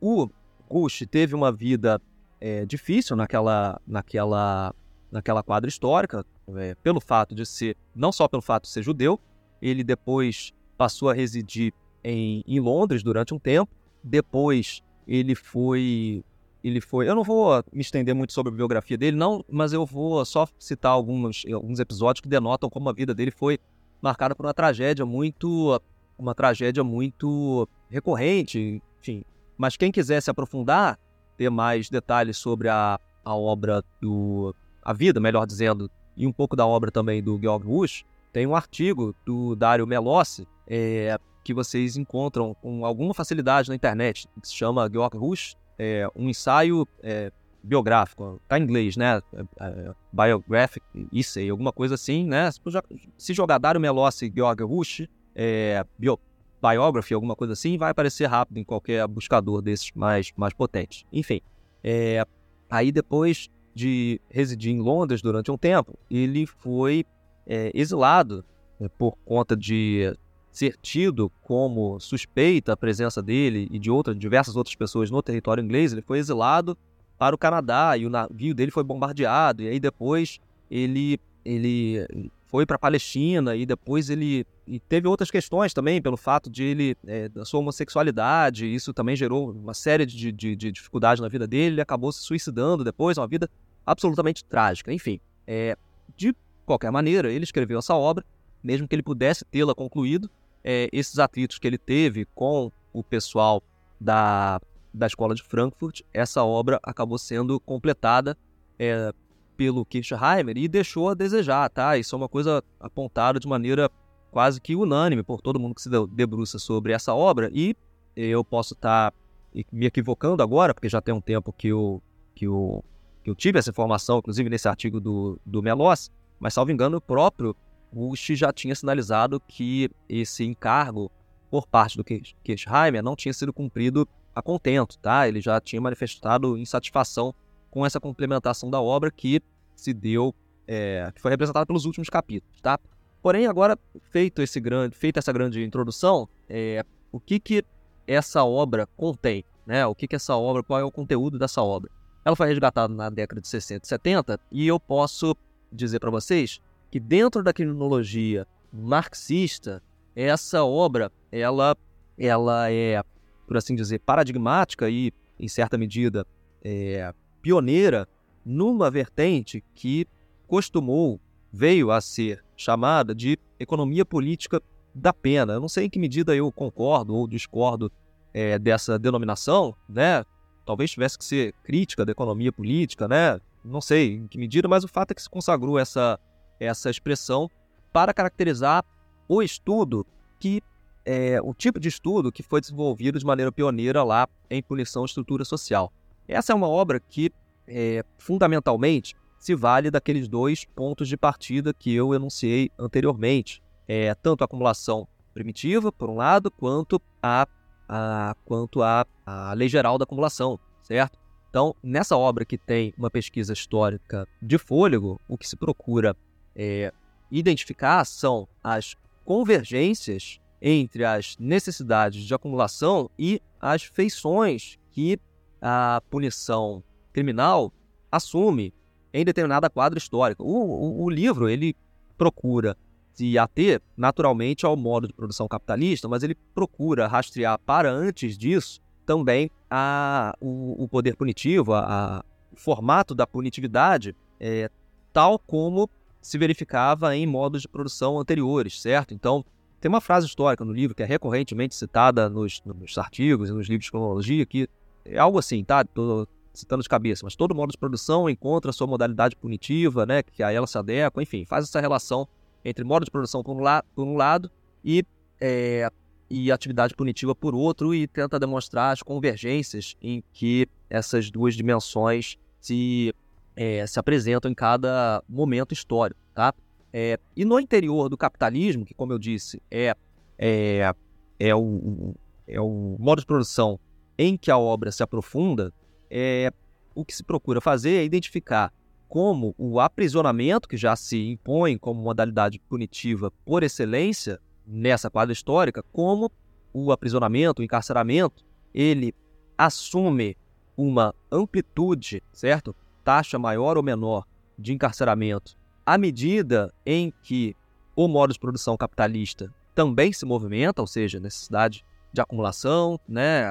O Rush teve uma vida é, difícil naquela, naquela, naquela quadra histórica, é, pelo fato de ser, não só pelo fato de ser judeu, ele depois passou a residir em, em Londres durante um tempo. Depois ele foi ele foi. Eu não vou me estender muito sobre a biografia dele, não, mas eu vou só citar alguns, alguns episódios que denotam como a vida dele foi marcada por uma tragédia muito. uma tragédia muito recorrente, enfim. Mas quem quiser se aprofundar, ter mais detalhes sobre a, a obra do. a vida, melhor dizendo, e um pouco da obra também do Georg Rush, tem um artigo do Dario Melossi, é, que vocês encontram com alguma facilidade na internet, que se chama Georg Rush, é, um ensaio é, biográfico, tá em inglês, né? É, é biographic Essay, alguma coisa assim, né? Se jogar Dario Melossi Georg Rush, é, bio, biography, alguma coisa assim, vai aparecer rápido em qualquer buscador desses mais, mais potentes. Enfim, é, aí depois de residir em Londres durante um tempo, ele foi é, exilado né, por conta de ser tido como suspeita a presença dele e de outras diversas outras pessoas no território inglês, ele foi exilado para o Canadá e o navio dele foi bombardeado. E aí depois ele ele foi para a Palestina e depois ele e teve outras questões também pelo fato de ele é, da sua homossexualidade. Isso também gerou uma série de, de, de dificuldades na vida dele. Ele acabou se suicidando depois uma vida absolutamente trágica. Enfim é, de qualquer maneira, ele escreveu essa obra, mesmo que ele pudesse tê-la concluído. É, esses atritos que ele teve com o pessoal da, da escola de Frankfurt, essa obra acabou sendo completada é, pelo Kirchheimer e deixou a desejar, tá? Isso é uma coisa apontada de maneira quase que unânime por todo mundo que se debruça sobre essa obra e eu posso estar tá me equivocando agora, porque já tem um tempo que eu, que eu, que eu tive essa informação, inclusive nesse artigo do, do Melos, mas, salvo engano, o próprio Bush já tinha sinalizado que esse encargo por parte do Kirchheimer não tinha sido cumprido a contento, tá? Ele já tinha manifestado insatisfação com essa complementação da obra que se deu, é, que foi representada pelos últimos capítulos, tá? Porém, agora feito esse grande, feita essa grande introdução, é, o que que essa obra contém, né? O que que essa obra, qual é o conteúdo dessa obra? Ela foi resgatada na década de 60 e 70 e eu posso dizer para vocês que dentro da criminologia marxista, essa obra, ela, ela é, por assim dizer, paradigmática e, em certa medida, é, pioneira numa vertente que costumou, veio a ser chamada de economia política da pena. Eu não sei em que medida eu concordo ou discordo é, dessa denominação, né? Talvez tivesse que ser crítica da economia política, né? Não sei em que medida, mas o fato é que se consagrou essa, essa expressão para caracterizar o estudo que é, o tipo de estudo que foi desenvolvido de maneira pioneira lá em punição e estrutura social. Essa é uma obra que, é, fundamentalmente, se vale daqueles dois pontos de partida que eu enunciei anteriormente. É, tanto a acumulação primitiva, por um lado, quanto a, a, quanto a, a lei geral da acumulação, certo? Então, nessa obra que tem uma pesquisa histórica de fôlego, o que se procura é, identificar são as convergências entre as necessidades de acumulação e as feições que a punição criminal assume em determinada quadra histórica. O, o, o livro ele procura se ater naturalmente ao modo de produção capitalista, mas ele procura rastrear para antes disso também a, o, o poder punitivo, a, a, o formato da punitividade, é, tal como se verificava em modos de produção anteriores, certo? Então, tem uma frase histórica no livro que é recorrentemente citada nos, nos artigos e nos livros de cronologia que é algo assim, tá? Tô citando de cabeça, mas todo modo de produção encontra sua modalidade punitiva, né? Que a ela se adequa, enfim, faz essa relação entre modo de produção por um, la por um lado e, é, e atividade punitiva por outro e tenta demonstrar as convergências em que essas duas dimensões se, é, se apresentam em cada momento histórico, tá? É, e no interior do capitalismo, que como eu disse, é, é, é, o, é o modo de produção em que a obra se aprofunda, é, o que se procura fazer é identificar como o aprisionamento, que já se impõe como modalidade punitiva por excelência nessa quadra histórica, como o aprisionamento, o encarceramento, ele assume uma amplitude, certo? Taxa maior ou menor de encarceramento à medida em que o modo de produção capitalista também se movimenta, ou seja, necessidade de acumulação, né,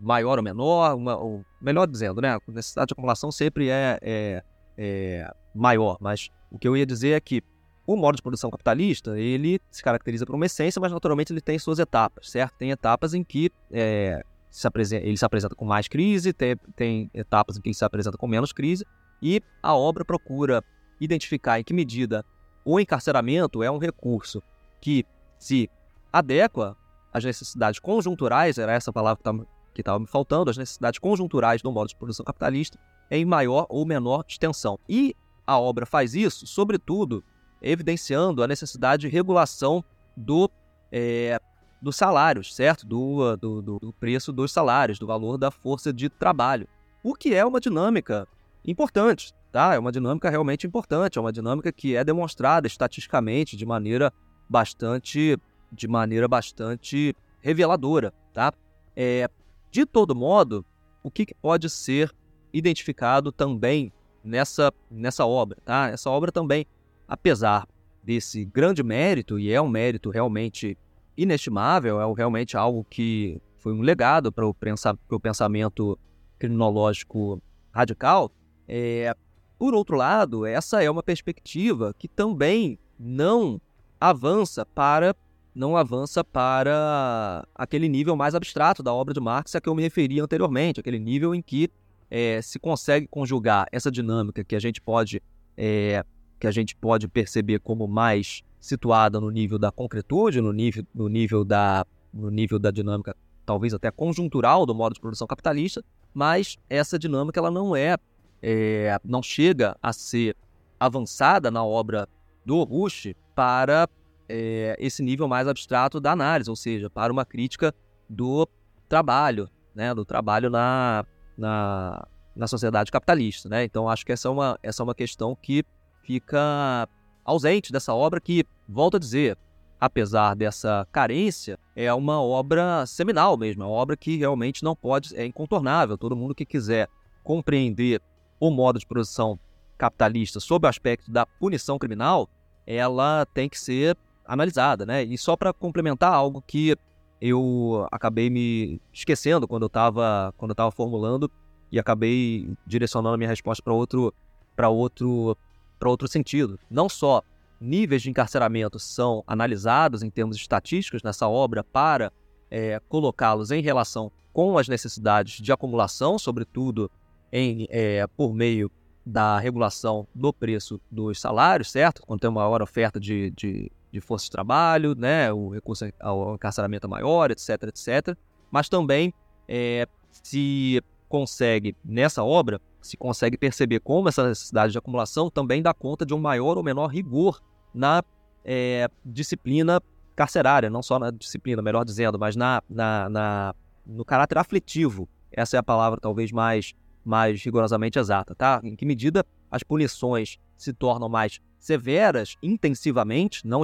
maior ou menor, uma, ou, melhor dizendo, né, a necessidade de acumulação sempre é, é, é, maior, mas o que eu ia dizer é que o modo de produção capitalista, ele se caracteriza por uma essência, mas naturalmente ele tem suas etapas, certo? Tem etapas em que é, se apresenta, ele se apresenta com mais crise, tem, tem etapas em que ele se apresenta com menos crise, e a obra procura identificar em que medida o encarceramento é um recurso que se adequa as necessidades conjunturais, era essa palavra que estava me faltando, as necessidades conjunturais do modo de produção capitalista em maior ou menor extensão. E a obra faz isso, sobretudo, evidenciando a necessidade de regulação do, é, dos salários, certo? Do, do, do preço dos salários, do valor da força de trabalho. O que é uma dinâmica importante, tá? É uma dinâmica realmente importante, é uma dinâmica que é demonstrada estatisticamente de maneira bastante de maneira bastante reveladora, tá? É, de todo modo, o que, que pode ser identificado também nessa, nessa obra, tá? Essa obra também, apesar desse grande mérito, e é um mérito realmente inestimável, é realmente algo que foi um legado para o, pensa, o pensamento criminológico radical, é, por outro lado, essa é uma perspectiva que também não avança para não avança para aquele nível mais abstrato da obra de Marx a que eu me referi anteriormente, aquele nível em que é, se consegue conjugar essa dinâmica que a gente pode é, que a gente pode perceber como mais situada no nível da concretude, no nível, no nível, da, no nível da dinâmica talvez até conjuntural do modo de produção capitalista, mas essa dinâmica ela não é, é não chega a ser avançada na obra do Rush para é, esse nível mais abstrato da análise, ou seja, para uma crítica do trabalho, né, do trabalho na, na, na sociedade capitalista. Né? Então, acho que essa é, uma, essa é uma questão que fica ausente dessa obra que, volto a dizer, apesar dessa carência, é uma obra seminal mesmo, é uma obra que realmente não pode, é incontornável. Todo mundo que quiser compreender o modo de produção capitalista sob o aspecto da punição criminal, ela tem que ser analisada, né? E só para complementar algo que eu acabei me esquecendo quando eu estava quando eu tava formulando e acabei direcionando a minha resposta para outro para outro para outro sentido. Não só níveis de encarceramento são analisados em termos estatísticos nessa obra para é, colocá-los em relação com as necessidades de acumulação, sobretudo em, é, por meio da regulação do preço dos salários, certo? Quando tem uma maior oferta de, de, de força de trabalho, né? o recurso ao encarceramento é maior, etc, etc. Mas também é, se consegue, nessa obra, se consegue perceber como essa necessidade de acumulação também dá conta de um maior ou menor rigor na é, disciplina carcerária, não só na disciplina, melhor dizendo, mas na, na, na, no caráter aflitivo. Essa é a palavra talvez mais, mais rigorosamente exata, tá? Em que medida as punições se tornam mais severas intensivamente, não,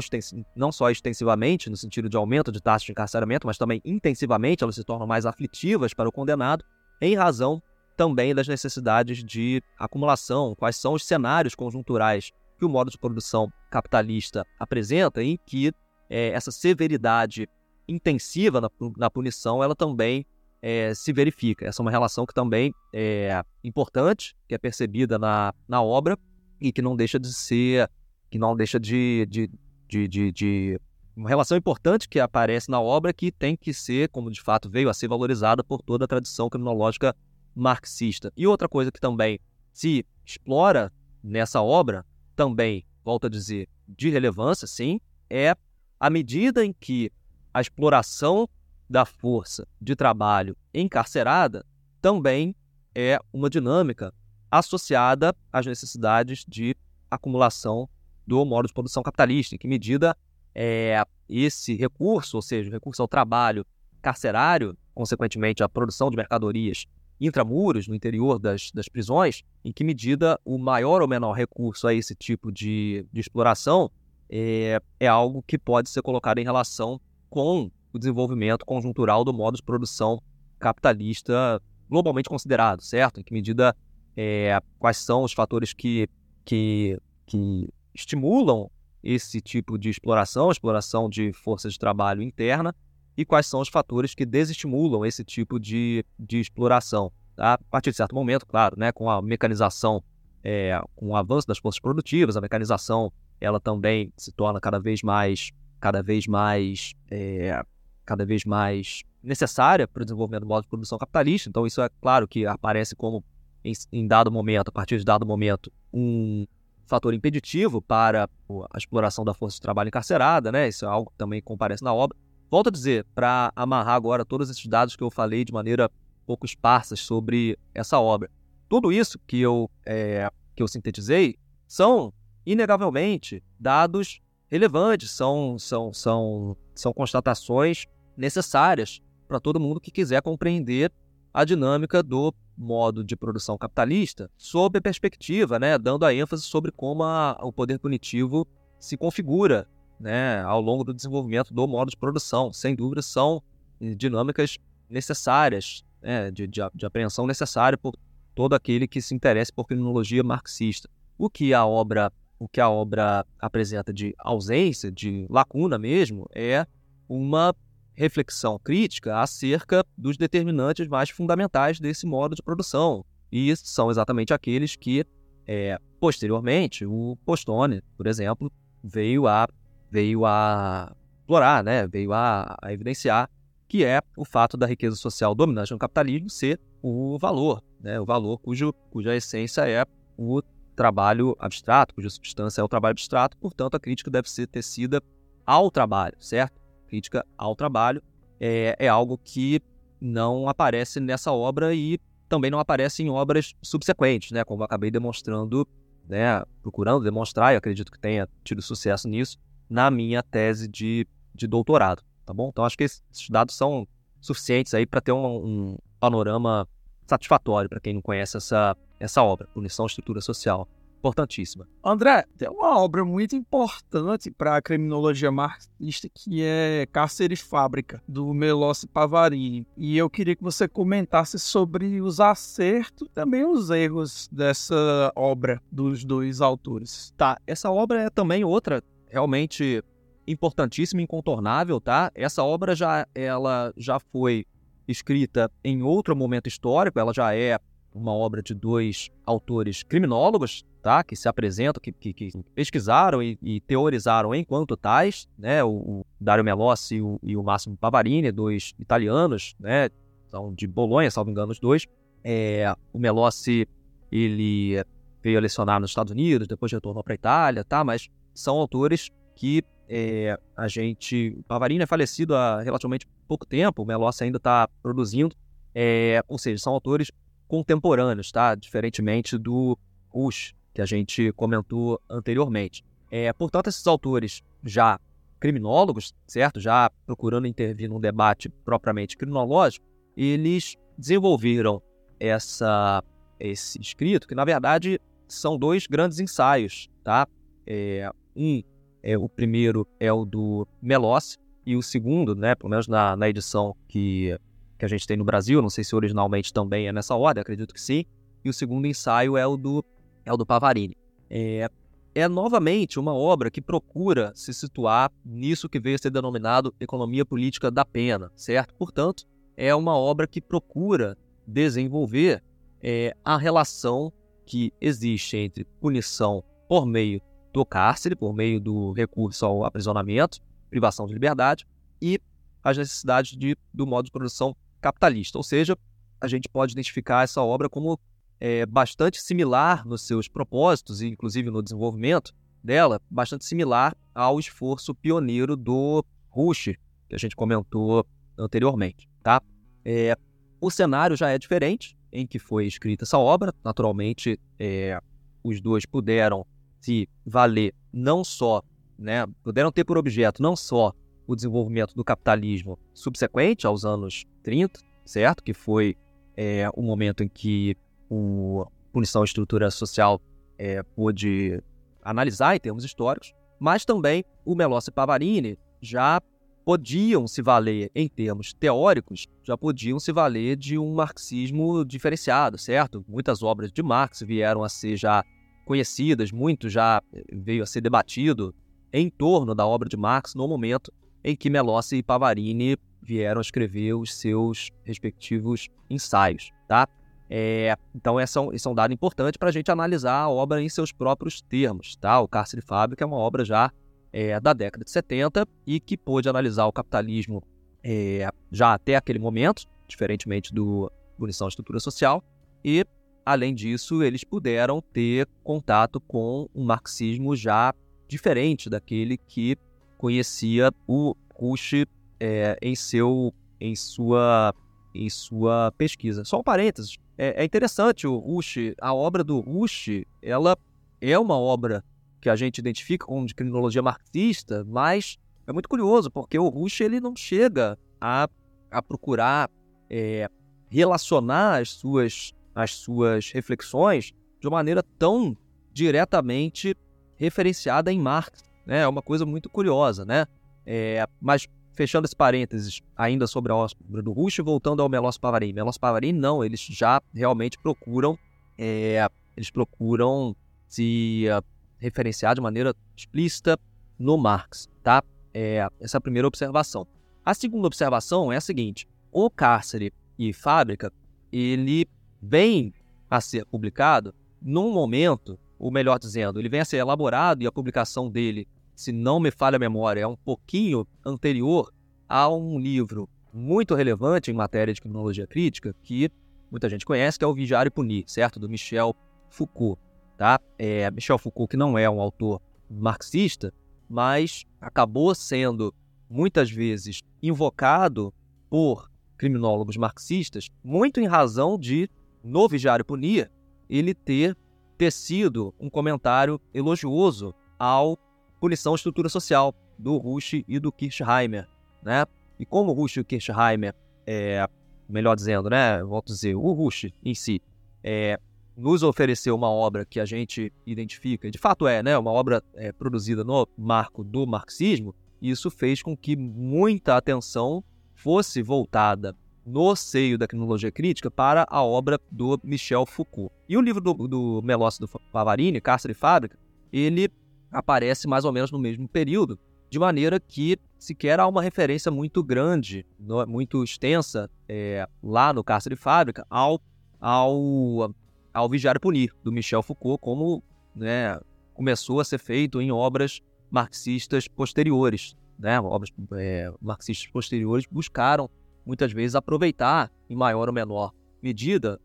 não só extensivamente, no sentido de aumento de taxa de encarceramento, mas também intensivamente, elas se tornam mais aflitivas para o condenado, em razão também das necessidades de acumulação, quais são os cenários conjunturais que o modo de produção capitalista apresenta, em que é, essa severidade intensiva na, na punição ela também é, se verifica. Essa é uma relação que também é importante, que é percebida na, na obra e que não deixa de ser, que não deixa de, de, de, de, de uma relação importante que aparece na obra que tem que ser, como de fato veio a ser valorizada por toda a tradição criminológica marxista. E outra coisa que também se explora nessa obra, também, volto a dizer, de relevância, sim, é a medida em que a exploração da força de trabalho encarcerada também é uma dinâmica associada às necessidades de acumulação do modo de produção capitalista. Em que medida é, esse recurso, ou seja, o recurso ao trabalho carcerário, consequentemente a produção de mercadorias intramuros, no interior das, das prisões, em que medida o maior ou menor recurso a esse tipo de, de exploração é, é algo que pode ser colocado em relação com o desenvolvimento conjuntural do modo de produção capitalista globalmente considerado, certo? Em que medida, é, quais são os fatores que, que, que estimulam esse tipo de exploração, exploração de força de trabalho interna, e quais são os fatores que desestimulam esse tipo de, de exploração. Tá? A partir de certo momento, claro, né, com a mecanização, é, com o avanço das forças produtivas, a mecanização ela também se torna cada vez mais, cada vez mais, é, cada vez mais necessária para o desenvolvimento do modo de produção capitalista. Então isso é claro que aparece como em, em dado momento, a partir de dado momento, um fator impeditivo para a exploração da força de trabalho encarcerada, né? Isso é algo que também comparece na obra. Volto a dizer, para amarrar agora todos esses dados que eu falei de maneira pouco esparsas sobre essa obra. Tudo isso que eu, é, que eu sintetizei são, inegavelmente, dados relevantes, são, são, são, são constatações necessárias para todo mundo que quiser compreender a dinâmica do modo de produção capitalista sob a perspectiva, né, dando a ênfase sobre como a, o poder punitivo se configura né, ao longo do desenvolvimento do modo de produção. Sem dúvida, são eh, dinâmicas necessárias, né, de, de, de apreensão necessária por todo aquele que se interesse por criminologia marxista. O que a obra, o que a obra apresenta de ausência, de lacuna mesmo, é uma reflexão crítica acerca dos determinantes mais fundamentais desse modo de produção. E são exatamente aqueles que É, posteriormente, o Postone, por exemplo, veio a veio a explorar, né? veio a, a evidenciar que é o fato da riqueza social dominante no capitalismo ser o valor, né? o valor cujo, cuja essência é o trabalho abstrato, cuja substância é o trabalho abstrato, portanto, a crítica deve ser tecida ao trabalho, certo? Crítica ao trabalho é, é algo que não aparece nessa obra e também não aparece em obras subsequentes, né? Como acabei demonstrando, né? Procurando demonstrar, e acredito que tenha tido sucesso nisso, na minha tese de, de doutorado, tá bom? Então acho que esses dados são suficientes aí para ter um, um panorama satisfatório para quem não conhece essa, essa obra, Punição e Estrutura Social importantíssima. André, tem uma obra muito importante para a criminologia marxista que é Cárcere e Fábrica, do Melossi Pavarini. E eu queria que você comentasse sobre os acertos e também os erros dessa obra dos dois autores. Tá, essa obra é também outra realmente importantíssima, incontornável, tá? Essa obra já ela já foi escrita em outro momento histórico, ela já é uma obra de dois autores criminólogos, tá? que se apresentam, que, que, que pesquisaram e, e, teorizaram enquanto tais, né? o, o Dario Melossi e o, e o Massimo Pavarini, dois italianos, né? são de Bolonha, salvo engano, os dois. É, o Melossi ele veio a lecionar nos Estados Unidos, depois retornou para a Itália, tá? mas são autores que é, a gente... O Pavarini é falecido há relativamente pouco tempo, o Melossi ainda está produzindo, é, ou seja, são autores contemporâneos, tá? Diferentemente do Rush, que a gente comentou anteriormente. É, portanto, esses autores já criminólogos, certo? Já procurando intervir num debate propriamente criminológico, eles desenvolveram essa, esse escrito, que na verdade são dois grandes ensaios, tá? É, um é o primeiro é o do Melossi e o segundo, né, pelo menos na, na edição que que a gente tem no Brasil, não sei se originalmente também é nessa ordem, acredito que sim. E o segundo ensaio é o do, é o do Pavarini. É, é novamente uma obra que procura se situar nisso que veio a ser denominado economia política da pena, certo? Portanto, é uma obra que procura desenvolver é, a relação que existe entre punição por meio do cárcere, por meio do recurso ao aprisionamento, privação de liberdade, e as necessidades de, do modo de produção capitalista. Ou seja, a gente pode identificar essa obra como é, bastante similar nos seus propósitos e, inclusive, no desenvolvimento dela, bastante similar ao esforço pioneiro do Rush, que a gente comentou anteriormente. Tá? É, o cenário já é diferente em que foi escrita essa obra. Naturalmente, é, os dois puderam se valer não só, né, puderam ter por objeto não só o desenvolvimento do capitalismo subsequente aos anos 30, certo? Que foi é, o momento em que o Punição e Estrutura Social é, pôde analisar em termos históricos, mas também o Melossi e Pavarini já podiam se valer, em termos teóricos, já podiam se valer de um marxismo diferenciado, certo? Muitas obras de Marx vieram a ser já conhecidas, muito já veio a ser debatido em torno da obra de Marx no momento em que Melossi e Pavarini vieram escrever os seus respectivos ensaios, tá? É, então, esse é, esse é um dado importante para a gente analisar a obra em seus próprios termos, tá? O Cárcere Fábrica é uma obra já é, da década de 70 e que pôde analisar o capitalismo é, já até aquele momento, diferentemente do Punição e Estrutura Social, e, além disso, eles puderam ter contato com um marxismo já diferente daquele que conhecia o Rush é, em seu em sua em sua pesquisa. Só um parênteses. É, é interessante o Rush, a obra do Rush, ela é uma obra que a gente identifica como de criminologia marxista, mas é muito curioso porque o Rush ele não chega a, a procurar é, relacionar as suas as suas reflexões de uma maneira tão diretamente referenciada em Marx. Né? É uma coisa muito curiosa, né? É, mas fechando esse parênteses ainda sobre a obra do Rush, voltando ao Melos Pavarini. Melos Pavarini não, eles já realmente procuram, é, eles procuram se uh, referenciar de maneira explícita no Marx, tá? É, essa é a primeira observação. A segunda observação é a seguinte: o cárcere e fábrica ele vem a ser publicado num momento, ou melhor dizendo, ele vem a ser elaborado e a publicação dele, se não me falha a memória, é um pouquinho anterior a um livro muito relevante em matéria de criminologia crítica, que muita gente conhece, que é o Vigiar e Punir, certo? Do Michel Foucault, tá? É, Michel Foucault, que não é um autor marxista, mas acabou sendo muitas vezes invocado por criminólogos marxistas, muito em razão de, no Vigiar e Punir, ele ter tecido um comentário elogioso ao Punição e Estrutura Social, do Rush e do Kirchheimer, né? E como o Rush e o Kirchheimer, é, melhor dizendo, né? A dizer, o Rush em si, é, nos ofereceu uma obra que a gente identifica, e de fato é, né? Uma obra é, produzida no marco do marxismo, isso fez com que muita atenção fosse voltada no seio da criminologia crítica para a obra do Michel Foucault. E o livro do, do Melossi do Pavarini, Cárcere e Fábrica, ele aparece mais ou menos no mesmo período, de maneira que sequer há uma referência muito grande, muito extensa, é, lá no Cárcere e Fábrica, ao, ao, ao Vigiar e Punir, do Michel Foucault, como né, começou a ser feito em obras marxistas posteriores. Né? Obras é, marxistas posteriores buscaram, muitas vezes, aproveitar, em maior ou menor medida,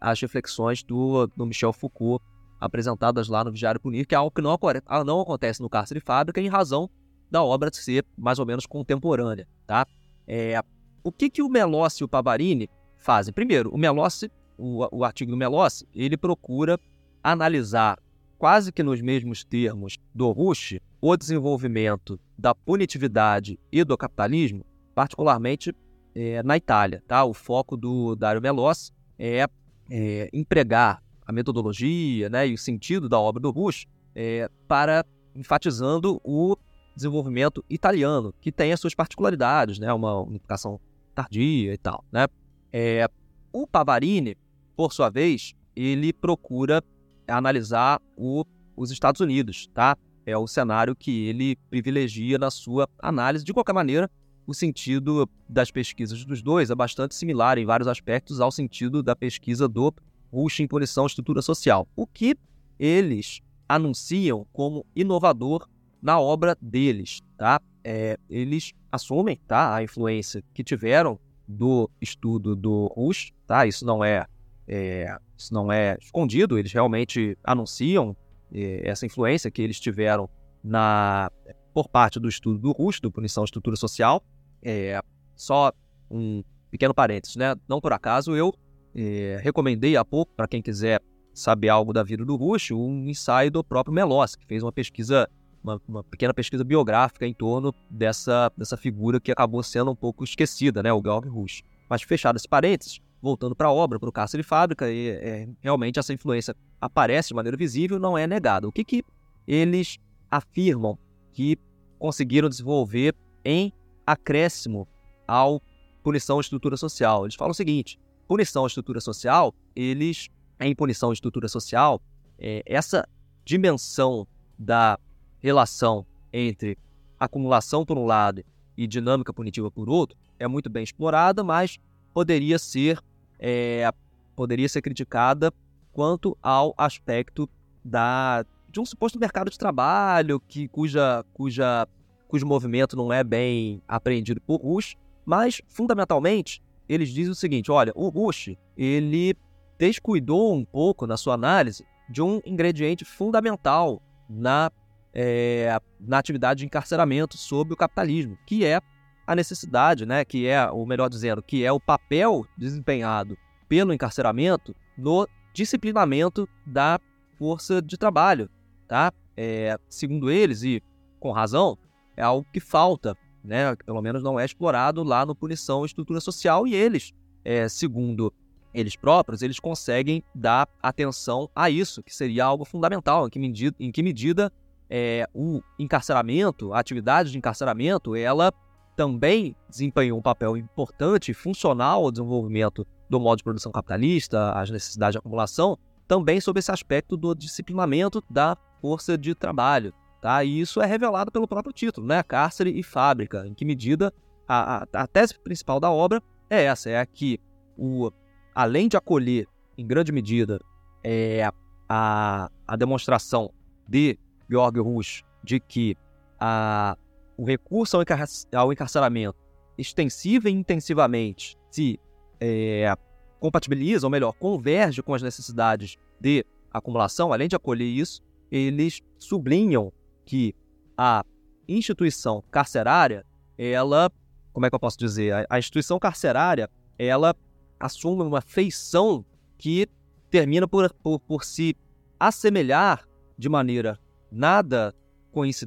as reflexões do, do Michel Foucault apresentadas lá no Vigiário Punir, que é algo que não, ah, não acontece no cárcere fábrica em razão da obra ser mais ou menos contemporânea. Tá? É, o que, que o Melossi e o Pavarini fazem? Primeiro, o Melossi, o, o artigo do Melossi, ele procura analisar quase que nos mesmos termos do Rush o desenvolvimento da punitividade e do capitalismo, particularmente é, na Itália. Tá? O foco do Dario Melossi é, é empregar a metodologia né, e o sentido da obra do Rush é, para enfatizando o desenvolvimento italiano, que tem as suas particularidades, né, uma unificação tardia e tal. Né? É, o Pavarini, por sua vez, ele procura analisar o, os Estados Unidos, tá? É o cenário que ele privilegia na sua análise. De qualquer maneira, o sentido das pesquisas dos dois é bastante similar em vários aspectos ao sentido da pesquisa do Rush em Punição Estrutura Social, o que eles anunciam como inovador na obra deles, tá? É, eles assumem, tá, a influência que tiveram do estudo do Rush, tá? Isso não é, é isso não é escondido, eles realmente anunciam é, essa influência que eles tiveram na por parte do estudo do Rush, do Punição Estrutura Social. É, só um pequeno parênteses, né? Não por acaso eu é, recomendei há pouco, para quem quiser saber algo da vida do Rush, um ensaio do próprio Melos, que fez uma pesquisa, uma, uma, pequena pesquisa biográfica em torno dessa, dessa figura que acabou sendo um pouco esquecida, né, o Georg Rush. Mas fechado esse parênteses, voltando para a obra, para o cárcere de fábrica, e, é, realmente essa influência aparece de maneira visível, não é negada. O que, que eles afirmam que conseguiram desenvolver em acréscimo ao punição de estrutura social? Eles falam o seguinte: punição à estrutura social, eles, em punição à estrutura social, é, essa dimensão da relação entre acumulação por um lado e dinâmica punitiva por outro é muito bem explorada, mas poderia ser é, poderia ser criticada quanto ao aspecto da de um suposto mercado de trabalho que cuja cuja cujo movimento não é bem apreendido por Rush, mas fundamentalmente eles dizem o seguinte: olha, o Bush ele descuidou um pouco na sua análise de um ingrediente fundamental na, é, na atividade de encarceramento sob o capitalismo, que é a necessidade, né, que é, ou melhor dizendo, que é o papel desempenhado pelo encarceramento no disciplinamento da força de trabalho, tá? É, segundo eles, e com razão, é algo que falta né? Pelo menos não é explorado lá no Punição Estrutura Social, e eles, é, segundo eles próprios, eles conseguem dar atenção a isso, que seria algo fundamental, em que medida, em que medida é, o encarceramento, a atividade de encarceramento, ela também desempenhou um papel importante funcional ao desenvolvimento do modo de produção capitalista, as necessidades de acumulação, também sobre esse aspecto do disciplinamento da força de trabalho. Tá? E isso é revelado pelo próprio título, né? Cárcere e fábrica. Em que medida a, a, a tese principal da obra é essa, é que o, além de acolher em grande medida é, a, a demonstração de Georg Rush de que a, o recurso ao, encar ao encarceramento extensiva e intensivamente se é, compatibiliza, ou melhor, converge com as necessidades de acumulação, além de acolher isso, eles sublinham que a instituição carcerária, ela, como é que eu posso dizer? A, a instituição carcerária, ela assume uma feição que termina por, por, por se assemelhar de maneira nada,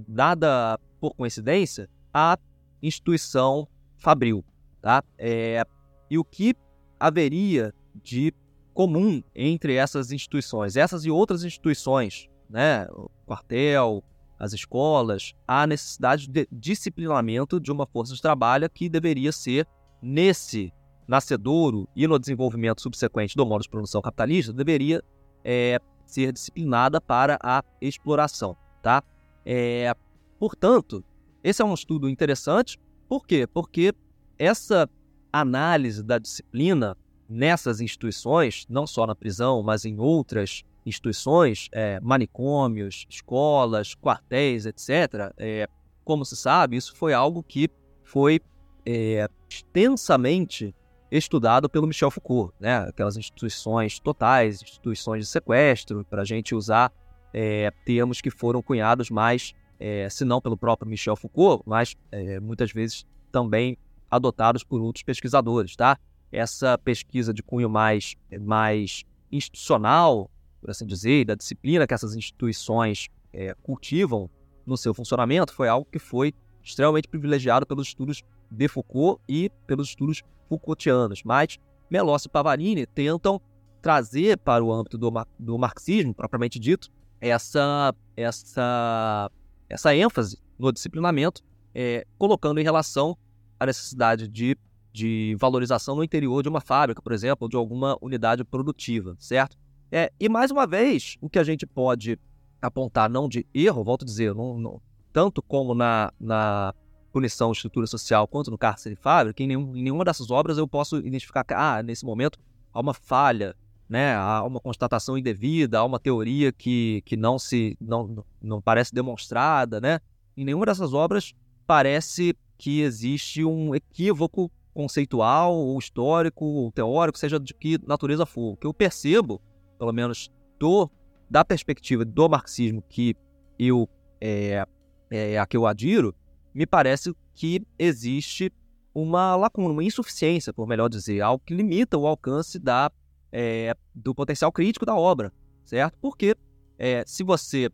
nada por coincidência à instituição fabril. Tá? É, e o que haveria de comum entre essas instituições, essas e outras instituições, né? o quartel, as escolas, a necessidade de disciplinamento de uma força de trabalho que deveria ser, nesse nascedouro e no desenvolvimento subsequente do modo de produção capitalista, deveria é, ser disciplinada para a exploração. Tá? É, portanto, esse é um estudo interessante. Por quê? Porque essa análise da disciplina nessas instituições, não só na prisão, mas em outras instituições, é, manicômios, escolas, quartéis, etc., é, como se sabe, isso foi algo que foi é, extensamente estudado pelo Michel Foucault, né? aquelas instituições totais, instituições de sequestro, para a gente usar é, termos que foram cunhados mais, é, se não pelo próprio Michel Foucault, mas é, muitas vezes também adotados por outros pesquisadores. Tá? Essa pesquisa de cunho mais, mais institucional, por assim dizer, da disciplina que essas instituições é, cultivam no seu funcionamento, foi algo que foi extremamente privilegiado pelos estudos de Foucault e pelos estudos Foucaultianos. Mas Melossi e Pavarini tentam trazer para o âmbito do, do marxismo, propriamente dito, essa, essa, essa ênfase no disciplinamento, é, colocando em relação a necessidade de, de valorização no interior de uma fábrica, por exemplo, ou de alguma unidade produtiva, certo? É, e mais uma vez, o que a gente pode apontar não de erro, volto a dizer, não, não, tanto como na, na punição de estrutura social quanto no cárcere fábrica, em, nenhum, em nenhuma dessas obras eu posso identificar que, ah, nesse momento há uma falha, né, há uma constatação indevida, há uma teoria que, que não se não, não parece demonstrada, né? Em nenhuma dessas obras parece que existe um equívoco conceitual, ou histórico, ou teórico, seja de que natureza for. O que eu percebo pelo menos do, da perspectiva do marxismo que eu é, é, a que eu adiro, me parece que existe uma lacuna, uma insuficiência, por melhor dizer, algo que limita o alcance da, é, do potencial crítico da obra, certo? Porque é, se você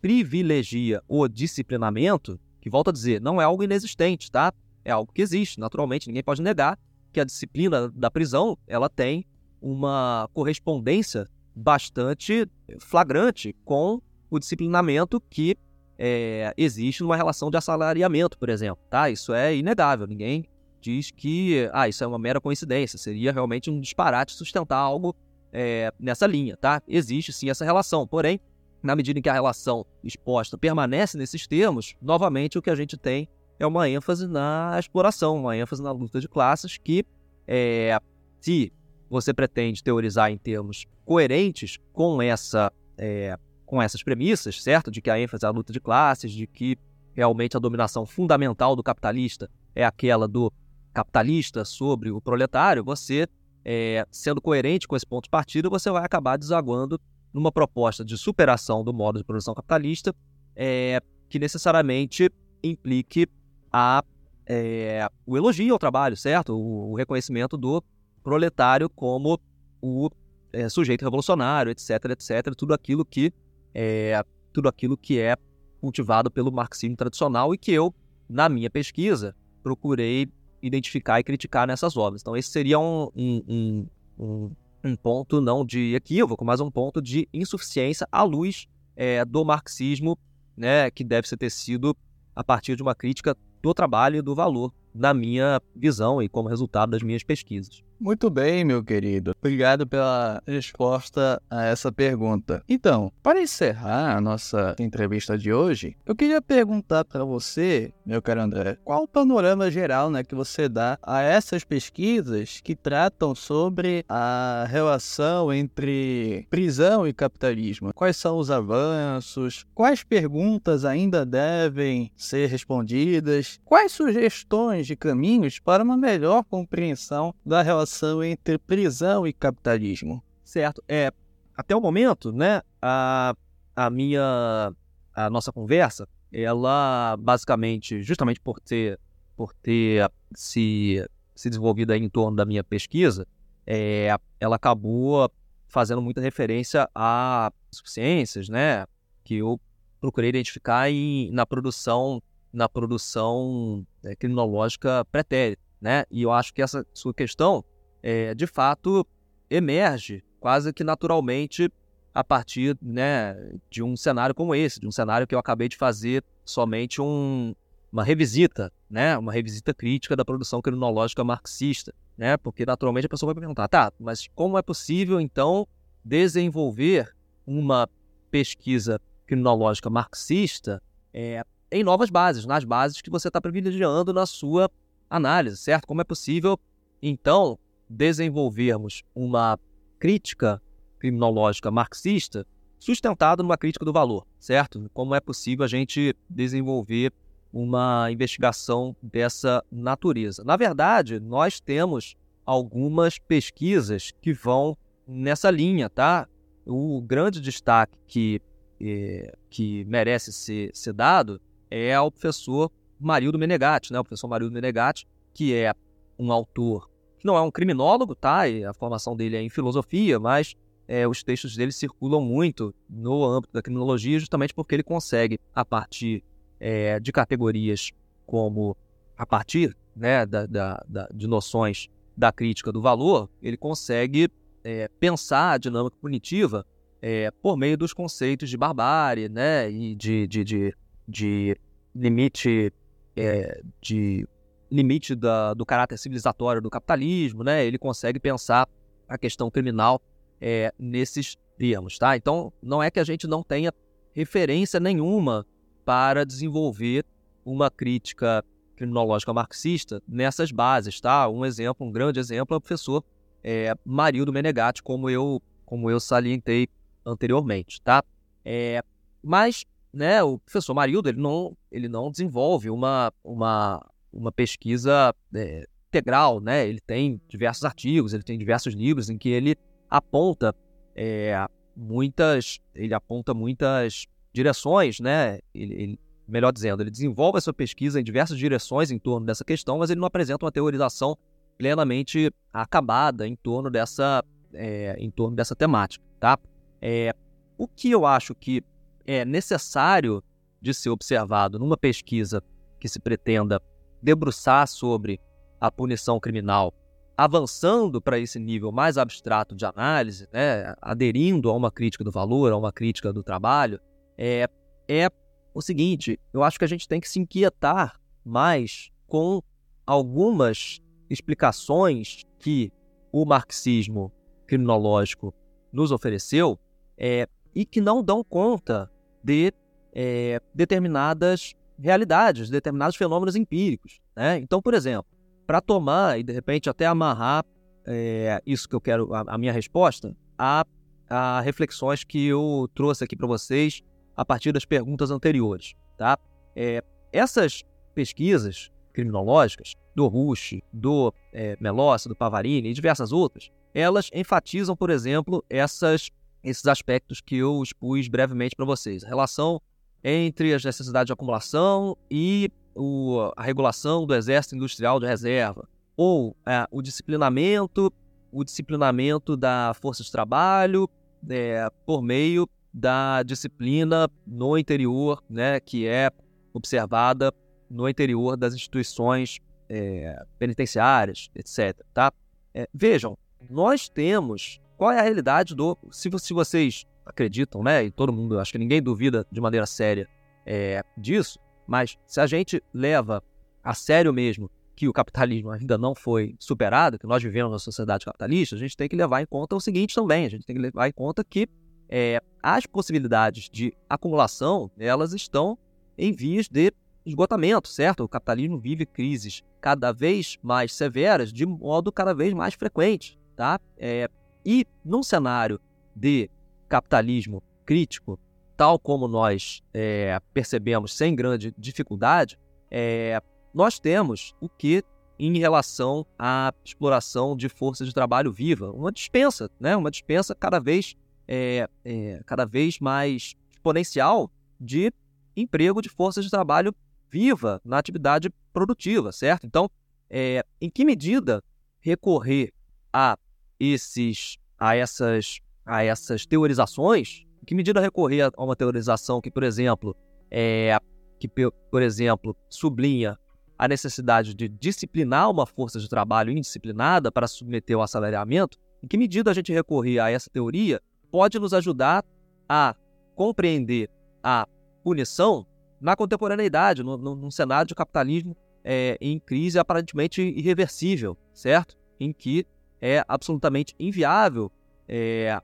privilegia o disciplinamento, que volto a dizer, não é algo inexistente, tá? É algo que existe, naturalmente, ninguém pode negar que a disciplina da prisão ela tem uma correspondência bastante flagrante com o disciplinamento que é, existe numa relação de assalariamento, por exemplo. Tá? Isso é inegável. Ninguém diz que ah, isso é uma mera coincidência. Seria realmente um disparate sustentar algo é, nessa linha. Tá? Existe sim essa relação. Porém, na medida em que a relação exposta permanece nesses termos, novamente o que a gente tem é uma ênfase na exploração, uma ênfase na luta de classes que, é, se você pretende teorizar em termos coerentes com essa é, com essas premissas, certo? De que a ênfase é a luta de classes, de que realmente a dominação fundamental do capitalista é aquela do capitalista sobre o proletário, você, é, sendo coerente com esse ponto de partida, você vai acabar desaguando numa proposta de superação do modo de produção capitalista é, que necessariamente implique a, é, o elogio ao trabalho, certo? O, o reconhecimento do proletário como o é, sujeito revolucionário, etc, etc, tudo aquilo que é tudo aquilo que é cultivado pelo marxismo tradicional e que eu, na minha pesquisa, procurei identificar e criticar nessas obras. Então, esse seria um, um, um, um ponto não de equívoco, mas um ponto de insuficiência à luz é, do marxismo, né, que deve ser tecido a partir de uma crítica do trabalho e do valor, na minha visão e como resultado das minhas pesquisas. Muito bem, meu querido. Obrigado pela resposta a essa pergunta. Então, para encerrar a nossa entrevista de hoje, eu queria perguntar para você, meu caro André, qual o panorama geral né, que você dá a essas pesquisas que tratam sobre a relação entre prisão e capitalismo? Quais são os avanços? Quais perguntas ainda devem ser respondidas? Quais sugestões de caminhos para uma melhor compreensão da relação relação entre prisão e capitalismo. Certo. É, até o momento, né, a, a minha a nossa conversa, ela basicamente, justamente por ter por ter se se desenvolvido em torno da minha pesquisa, é, ela acabou fazendo muita referência a suficiências, né, que eu procurei identificar em, na produção na produção é, criminológica pretérita, né? E eu acho que essa sua questão é, de fato emerge quase que naturalmente a partir né, de um cenário como esse, de um cenário que eu acabei de fazer somente um, uma revisita, né, uma revisita crítica da produção crinológica marxista, né, porque naturalmente a pessoa vai perguntar, tá, mas como é possível então desenvolver uma pesquisa crinológica marxista é, em novas bases, nas bases que você está privilegiando na sua análise, certo? Como é possível então desenvolvermos uma crítica criminológica marxista sustentada numa crítica do valor, certo? Como é possível a gente desenvolver uma investigação dessa natureza? Na verdade, nós temos algumas pesquisas que vão nessa linha, tá? O grande destaque que, eh, que merece ser, ser dado é ao professor Marildo Menegatti, né? O professor Marildo Menegatti, que é um autor que não é um criminólogo, tá? E a formação dele é em filosofia, mas é, os textos dele circulam muito no âmbito da criminologia, justamente porque ele consegue, a partir é, de categorias como a partir né, da, da, da, de noções da crítica do valor, ele consegue é, pensar a dinâmica punitiva é, por meio dos conceitos de barbárie né, e de, de, de, de limite é, de limite da, do caráter civilizatório do capitalismo, né? Ele consegue pensar a questão criminal é, nesses termos, tá? Então, não é que a gente não tenha referência nenhuma para desenvolver uma crítica criminológica marxista nessas bases, tá? Um exemplo, um grande exemplo é o professor é, Marildo Menegatti, como eu, como eu salientei anteriormente, tá? É, mas, né, o professor Marildo, ele não, ele não desenvolve uma, uma uma pesquisa é, integral, né? Ele tem diversos artigos, ele tem diversos livros em que ele aponta é, muitas, ele aponta muitas direções, né? Ele, ele, melhor dizendo, ele desenvolve a sua pesquisa em diversas direções em torno dessa questão, mas ele não apresenta uma teorização plenamente acabada em torno dessa, é, em torno dessa temática, tá? É, o que eu acho que é necessário de ser observado numa pesquisa que se pretenda debruçar sobre a punição criminal, avançando para esse nível mais abstrato de análise, né, aderindo a uma crítica do valor, a uma crítica do trabalho, é, é o seguinte: eu acho que a gente tem que se inquietar mais com algumas explicações que o marxismo criminológico nos ofereceu é, e que não dão conta de é, determinadas realidades, determinados fenômenos empíricos. Né? Então, por exemplo, para tomar e de repente até amarrar é, isso que eu quero, a, a minha resposta, a, a, reflexões que eu trouxe aqui para vocês a partir das perguntas anteriores. Tá? É, essas pesquisas criminológicas do Rush, do é, Melossi, do Pavarini e diversas outras, elas enfatizam, por exemplo, essas, esses aspectos que eu expus brevemente para vocês. A relação entre as necessidades de acumulação e o, a regulação do exército industrial de reserva, ou é, o disciplinamento, o disciplinamento da força de trabalho é, por meio da disciplina no interior, né, que é observada no interior das instituições é, penitenciárias, etc. Tá? É, vejam, nós temos qual é a realidade do. Se, se vocês acreditam, né? E todo mundo, acho que ninguém duvida de maneira séria é, disso. Mas se a gente leva a sério mesmo que o capitalismo ainda não foi superado, que nós vivemos na sociedade capitalista, a gente tem que levar em conta o seguinte também: a gente tem que levar em conta que é, as possibilidades de acumulação elas estão em vias de esgotamento, certo? O capitalismo vive crises cada vez mais severas de modo cada vez mais frequente, tá? É, e num cenário de capitalismo crítico, tal como nós é, percebemos sem grande dificuldade, é, nós temos o que em relação à exploração de força de trabalho viva, uma dispensa, né? Uma dispensa cada vez é, é, cada vez mais exponencial de emprego de força de trabalho viva na atividade produtiva, certo? Então, é, em que medida recorrer a esses a essas a essas teorizações? Em que medida recorrer a uma teorização que, por exemplo, é, que por exemplo sublinha a necessidade de disciplinar uma força de trabalho indisciplinada para submeter ao assalariamento? Em que medida a gente recorrer a essa teoria pode nos ajudar a compreender a punição na contemporaneidade, no, no, num cenário de capitalismo é, em crise aparentemente irreversível, certo? Em que é absolutamente inviável é,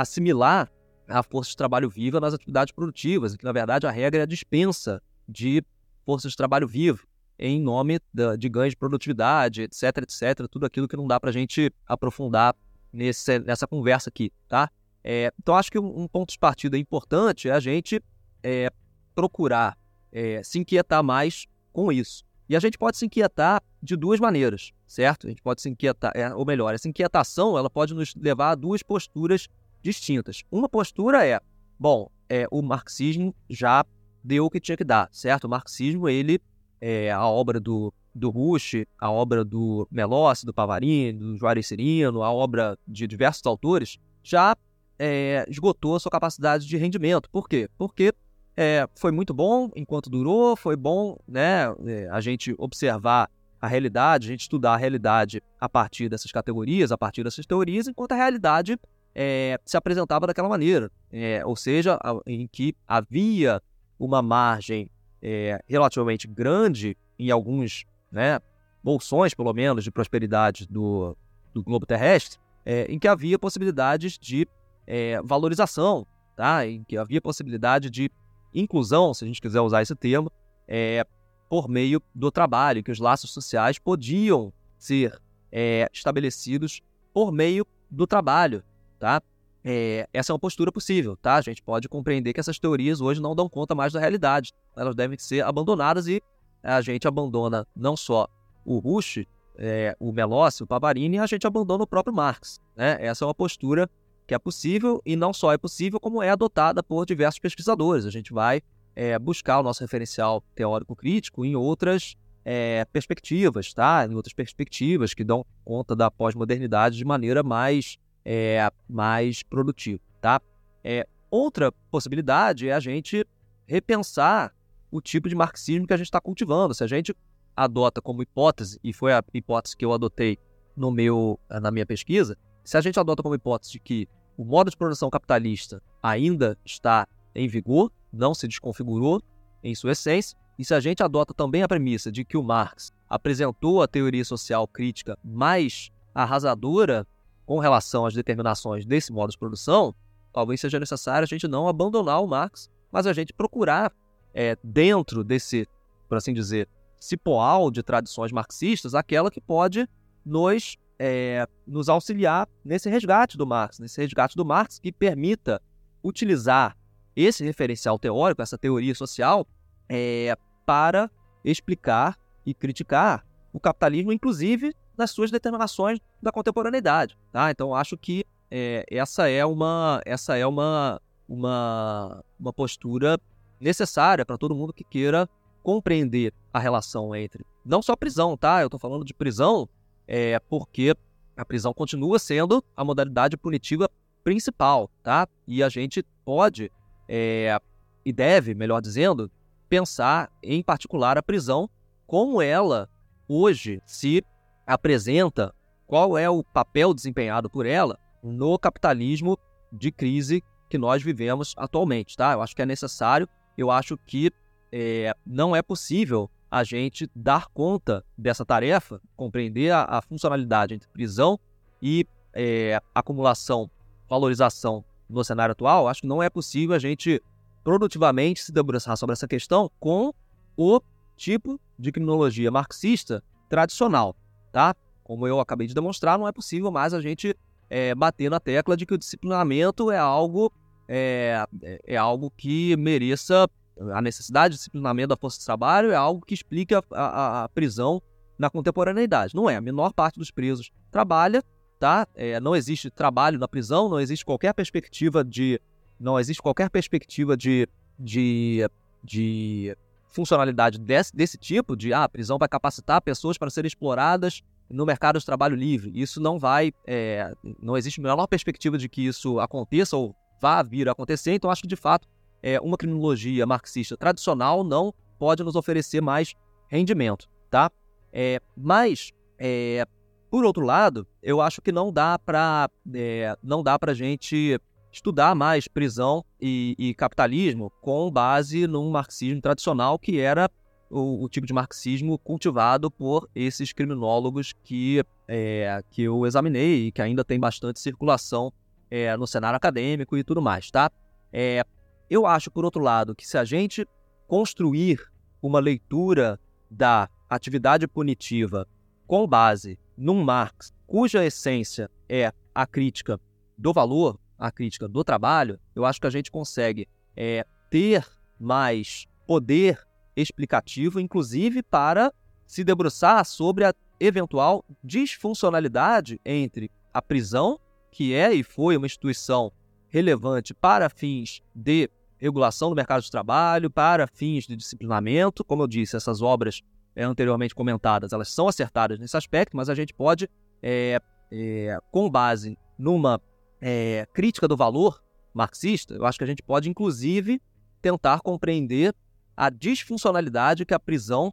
assimilar a força de trabalho viva nas atividades produtivas, que, na verdade, a regra é a dispensa de força de trabalho vivo em nome de ganhos de produtividade, etc, etc, tudo aquilo que não dá para a gente aprofundar nesse, nessa conversa aqui, tá? É, então, acho que um, um, ponto de partida importante é a gente é, procurar é, se inquietar mais com isso. E a gente pode se inquietar de duas maneiras, certo? A gente pode se inquietar, é, ou melhor, essa inquietação ela pode nos levar a duas posturas distintas. Uma postura é, bom, é, o marxismo já deu o que tinha que dar, certo? O marxismo, ele é a obra do, do Rush, a obra do Melossi, do Pavarini, do Juarez Serino, a obra de diversos autores, já é, esgotou a sua capacidade de rendimento. Por quê? Porque é, foi muito bom enquanto durou, foi bom né, é, a gente observar a realidade, a gente estudar a realidade a partir dessas categorias, a partir dessas teorias, enquanto a realidade é, se apresentava daquela maneira. É, ou seja, em que havia uma margem é, relativamente grande em alguns né, bolsões, pelo menos, de prosperidade do, do globo terrestre, é, em que havia possibilidades de valorização, tá? em que havia possibilidade de inclusão, se a gente quiser usar esse termo, é, por meio do trabalho, que os laços sociais podiam ser é, estabelecidos por meio do trabalho, tá? É, essa é uma postura possível, tá? A gente pode compreender que essas teorias hoje não dão conta mais da realidade. Elas devem ser abandonadas e a gente abandona não só o Rush, é, o Melossi, o Pavarini, a gente abandona o próprio Marx. Né? Essa é uma postura que é possível e não só é possível, como é adotada por diversos pesquisadores. A gente vai é, buscar o nosso referencial teórico crítico em outras é, perspectivas, tá? Em outras perspectivas que dão conta da pós-modernidade de maneira mais, é, mais produtiva, tá? É, outra possibilidade é a gente repensar o tipo de marxismo que a gente está cultivando. Se a gente adota como hipótese, e foi a hipótese que eu adotei no meu, na minha pesquisa, se a gente adota como hipótese que o modo de produção capitalista ainda está em vigor, não se desconfigurou em sua essência, e se a gente adota também a premissa de que o Marx apresentou a teoria social crítica mais arrasadora com relação às determinações desse modo de produção, talvez seja necessário a gente não abandonar o Marx, mas a gente procurar, é, dentro desse, por assim dizer, cipoal de tradições marxistas, aquela que pode nos é, nos auxiliar nesse resgate do Marx, nesse resgate do Marx que permita utilizar esse referencial teórico, essa teoria social, é, para explicar e criticar o capitalismo, inclusive nas suas determinações da contemporaneidade. Tá? Então, acho que é, essa é uma essa é uma, uma, uma postura necessária para todo mundo que queira compreender a relação entre não só prisão, tá? Eu estou falando de prisão é, porque a prisão continua sendo a modalidade punitiva principal, tá? E a gente pode é, e deve, melhor dizendo, pensar em particular a prisão, como ela hoje se apresenta, qual é o papel desempenhado por ela no capitalismo de crise que nós vivemos atualmente, tá? Eu acho que é necessário, eu acho que é, não é possível a gente dar conta dessa tarefa, compreender a, a funcionalidade entre prisão e é, acumulação, valorização no cenário atual, acho que não é possível a gente produtivamente se debruçar sobre essa questão com o tipo de criminologia marxista tradicional, tá? Como eu acabei de demonstrar, não é possível mais a gente é, bater na tecla de que o disciplinamento é algo é, é algo que mereça a necessidade de disciplinamento da força de trabalho é algo que explica a, a, a prisão na contemporaneidade. Não é. A menor parte dos presos trabalha, tá? É, não existe trabalho na prisão, não existe qualquer perspectiva de. Não existe qualquer perspectiva de, de, de funcionalidade desse, desse tipo, de ah, a prisão vai capacitar pessoas para serem exploradas no mercado de trabalho livre. Isso não vai. É, não existe a menor perspectiva de que isso aconteça ou vá vir a acontecer, então acho que de fato é, uma criminologia marxista tradicional não pode nos oferecer mais rendimento, tá? É, mas, é, por outro lado, eu acho que não dá para é, não dá para gente estudar mais prisão e, e, capitalismo com base num marxismo tradicional que era o, o, tipo de marxismo cultivado por esses criminólogos que, é, que eu examinei e que ainda tem bastante circulação é, no cenário acadêmico e tudo mais, tá? É, eu acho, por outro lado, que se a gente construir uma leitura da atividade punitiva com base num Marx, cuja essência é a crítica do valor, a crítica do trabalho, eu acho que a gente consegue é, ter mais poder explicativo, inclusive para se debruçar sobre a eventual disfuncionalidade entre a prisão, que é e foi uma instituição relevante para fins de regulação do mercado de trabalho, para fins de disciplinamento. Como eu disse, essas obras é, anteriormente comentadas, elas são acertadas nesse aspecto, mas a gente pode, é, é, com base numa crítica do valor marxista, eu acho que a gente pode, inclusive, tentar compreender a disfuncionalidade que a prisão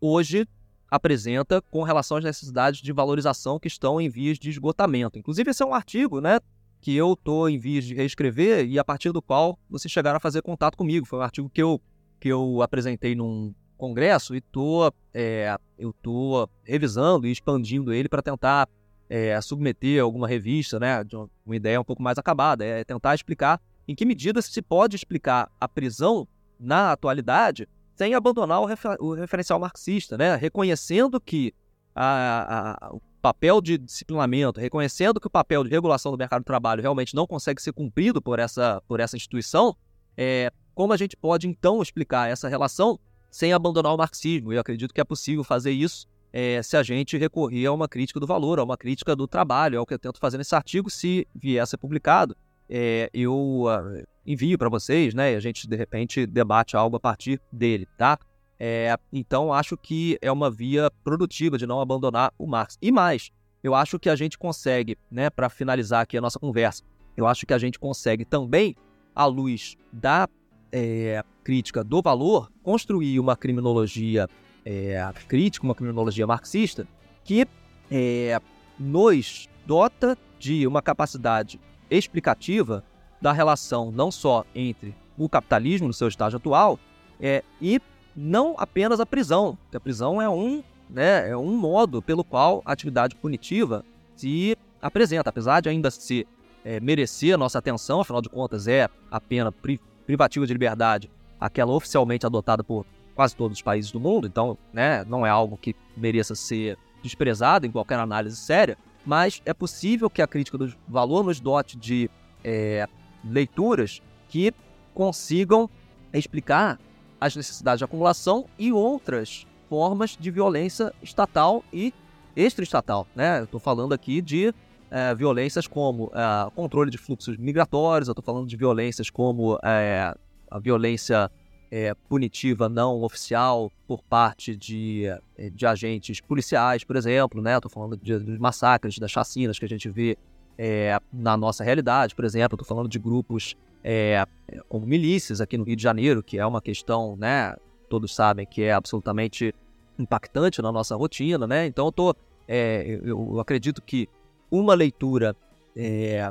hoje apresenta com relação às necessidades de valorização que estão em vias de esgotamento. Inclusive, esse é um artigo, né, que eu estou em vias de reescrever e a partir do qual vocês chegaram a fazer contato comigo. Foi um artigo que eu, que eu apresentei num congresso e tô, é, eu estou revisando e expandindo ele para tentar é, submeter alguma revista, né, de uma ideia um pouco mais acabada, é tentar explicar em que medida se pode explicar a prisão na atualidade sem abandonar o, refer o referencial marxista, né, reconhecendo que a, a, papel de disciplinamento, reconhecendo que o papel de regulação do mercado de trabalho realmente não consegue ser cumprido por essa, por essa instituição, é, como a gente pode então explicar essa relação sem abandonar o marxismo? Eu acredito que é possível fazer isso é, se a gente recorrer a uma crítica do valor, a uma crítica do trabalho, é o que eu tento fazer nesse artigo. Se vier a ser publicado, é, eu uh, envio para vocês, né? E a gente de repente debate algo a partir dele, tá? É, então, acho que é uma via produtiva de não abandonar o Marx. E mais, eu acho que a gente consegue, né, para finalizar aqui a nossa conversa, eu acho que a gente consegue também, à luz da é, crítica do valor, construir uma criminologia é, crítica, uma criminologia marxista, que é, nos dota de uma capacidade explicativa da relação não só entre o capitalismo no seu estágio atual é, e não apenas a prisão, a prisão é um, né, é um modo pelo qual a atividade punitiva se apresenta, apesar de ainda se é, merecer a nossa atenção, afinal de contas é a pena pri privativa de liberdade, aquela oficialmente adotada por quase todos os países do mundo, então né, não é algo que mereça ser desprezado em qualquer análise séria, mas é possível que a crítica do valor nos dote de é, leituras que consigam explicar as necessidades de acumulação e outras formas de violência estatal e extraestatal. Né? Eu estou falando aqui de é, violências como é, controle de fluxos migratórios, eu estou falando de violências como é, a violência é, punitiva não oficial por parte de, é, de agentes policiais, por exemplo. Né? Estou falando de, dos massacres, das chacinas que a gente vê é, na nossa realidade, por exemplo. Estou falando de grupos é, como milícias aqui no Rio de Janeiro, que é uma questão, né, todos sabem que é absolutamente impactante na nossa rotina, né? Então eu tô, é, eu acredito que uma leitura é,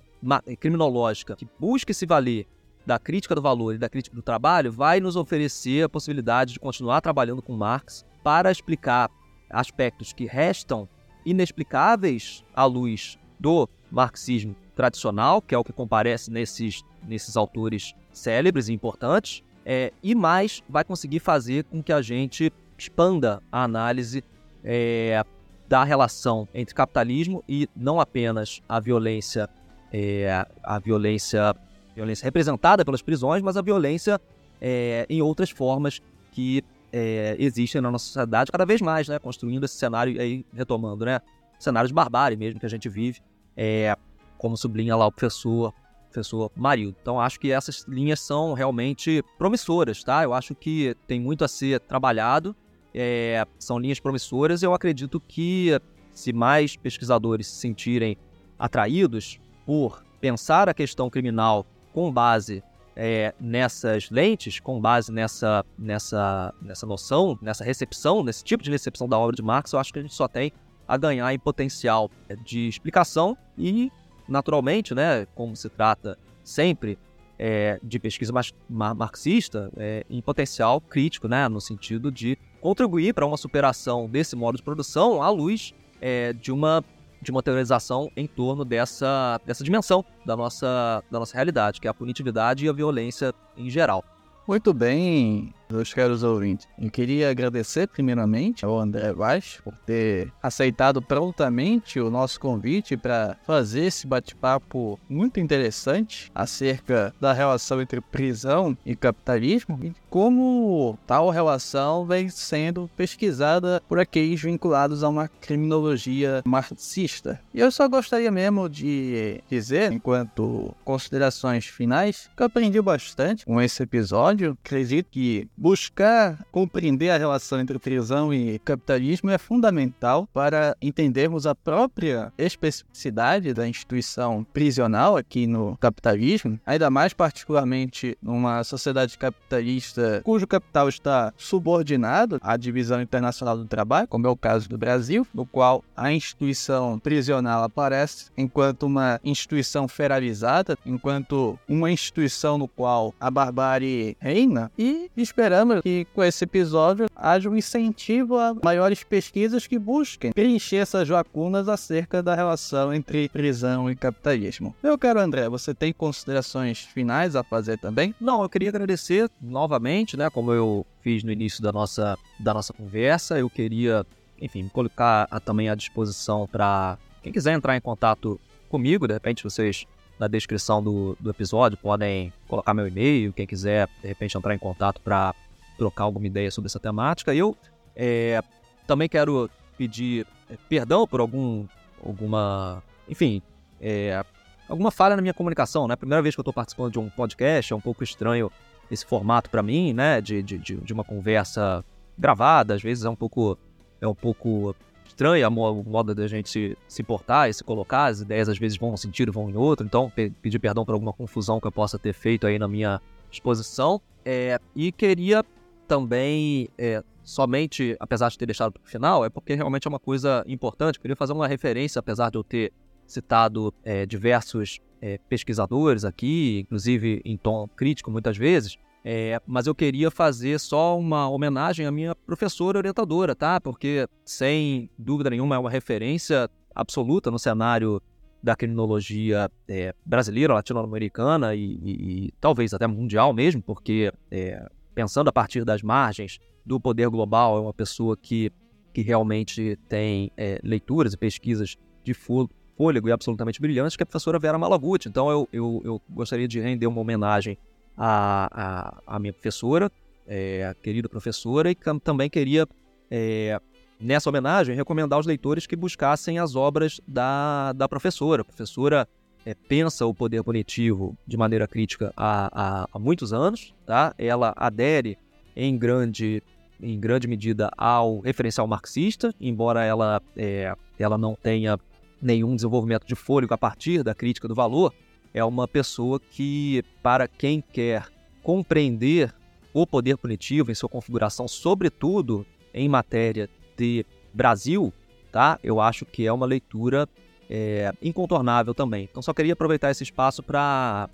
criminológica que busque se valer da crítica do valor e da crítica do trabalho vai nos oferecer a possibilidade de continuar trabalhando com Marx para explicar aspectos que restam inexplicáveis à luz do marxismo tradicional, que é o que comparece nesses, nesses autores célebres e importantes, é, e mais vai conseguir fazer com que a gente expanda a análise é, da relação entre capitalismo e não apenas a violência, é, a violência, violência representada pelas prisões, mas a violência é, em outras formas que é, existem na nossa sociedade cada vez mais, né? Construindo esse cenário aí, retomando, né? Cenário de barbárie mesmo que a gente vive, é, como sublinha lá o professor, professor Marildo. Então acho que essas linhas são realmente promissoras, tá? Eu acho que tem muito a ser trabalhado é, são linhas promissoras. Eu acredito que se mais pesquisadores se sentirem atraídos por pensar a questão criminal com base é, nessas lentes, com base nessa, nessa, nessa noção, nessa recepção, nesse tipo de recepção da obra de Marx, eu acho que a gente só tem a ganhar em potencial de explicação e, naturalmente, né, como se trata sempre é, de pesquisa marxista, é, em potencial crítico, né, no sentido de contribuir para uma superação desse modo de produção à luz é, de uma de uma teorização em torno dessa, dessa dimensão da nossa, da nossa realidade, que é a punitividade e a violência em geral. Muito bem, meus caros ouvintes. Eu queria agradecer primeiramente ao André Vaz por ter aceitado prontamente o nosso convite para fazer esse bate-papo muito interessante acerca da relação entre prisão e capitalismo e como tal relação vem sendo pesquisada por aqueles vinculados a uma criminologia marxista. E eu só gostaria mesmo de dizer, enquanto considerações finais, que eu aprendi bastante com esse episódio. Acredito que Buscar compreender a relação entre prisão e capitalismo é fundamental para entendermos a própria especificidade da instituição prisional aqui no capitalismo, ainda mais particularmente numa sociedade capitalista cujo capital está subordinado à divisão internacional do trabalho, como é o caso do Brasil, no qual a instituição prisional aparece enquanto uma instituição federalizada, enquanto uma instituição no qual a barbárie reina e esperamos esperamos que com esse episódio haja um incentivo a maiores pesquisas que busquem preencher essas lacunas acerca da relação entre prisão e capitalismo. Meu caro André, você tem considerações finais a fazer também? Não, eu queria agradecer novamente, né, como eu fiz no início da nossa, da nossa conversa, eu queria, enfim, colocar também à disposição para quem quiser entrar em contato comigo, de repente vocês na descrição do, do episódio podem colocar meu e-mail, quem quiser de repente entrar em contato para trocar alguma ideia sobre essa temática. Eu é, também quero pedir é, perdão por algum, alguma, enfim, é, alguma falha na minha comunicação, né? Primeira vez que eu estou participando de um podcast, é um pouco estranho esse formato para mim, né? De, de, de uma conversa gravada, às vezes é um pouco, é um pouco estranha o modo da gente se, se portar e se colocar, as ideias às vezes vão um sentido, vão em outro, então pe pedir perdão por alguma confusão que eu possa ter feito aí na minha exposição. É, e queria também, é, somente, apesar de ter deixado para o final, é porque realmente é uma coisa importante. Queria fazer uma referência, apesar de eu ter citado é, diversos é, pesquisadores aqui, inclusive em tom crítico muitas vezes, é, mas eu queria fazer só uma homenagem à minha professora orientadora, tá? Porque, sem dúvida nenhuma, é uma referência absoluta no cenário da criminologia é, brasileira, latino-americana e, e, e, talvez até mundial mesmo, porque é, pensando a partir das margens do poder global, é uma pessoa que, que realmente tem é, leituras e pesquisas de fôlego e absolutamente brilhantes, que é a professora Vera Malaguti. Então eu, eu, eu gostaria de render uma homenagem à, à, à minha professora, é, a querida professora, e também queria, é, nessa homenagem, recomendar aos leitores que buscassem as obras da, da professora. A professora é, pensa o poder punitivo de maneira crítica há, há, há, muitos anos, tá? Ela adere em grande, em grande medida ao referencial marxista, embora ela, é, ela não tenha nenhum desenvolvimento de fôlego a partir da crítica do valor, é uma pessoa que, para quem quer compreender o poder punitivo em sua configuração, sobretudo em matéria de Brasil, tá? Eu acho que é uma leitura é, incontornável também. Então só queria aproveitar esse espaço para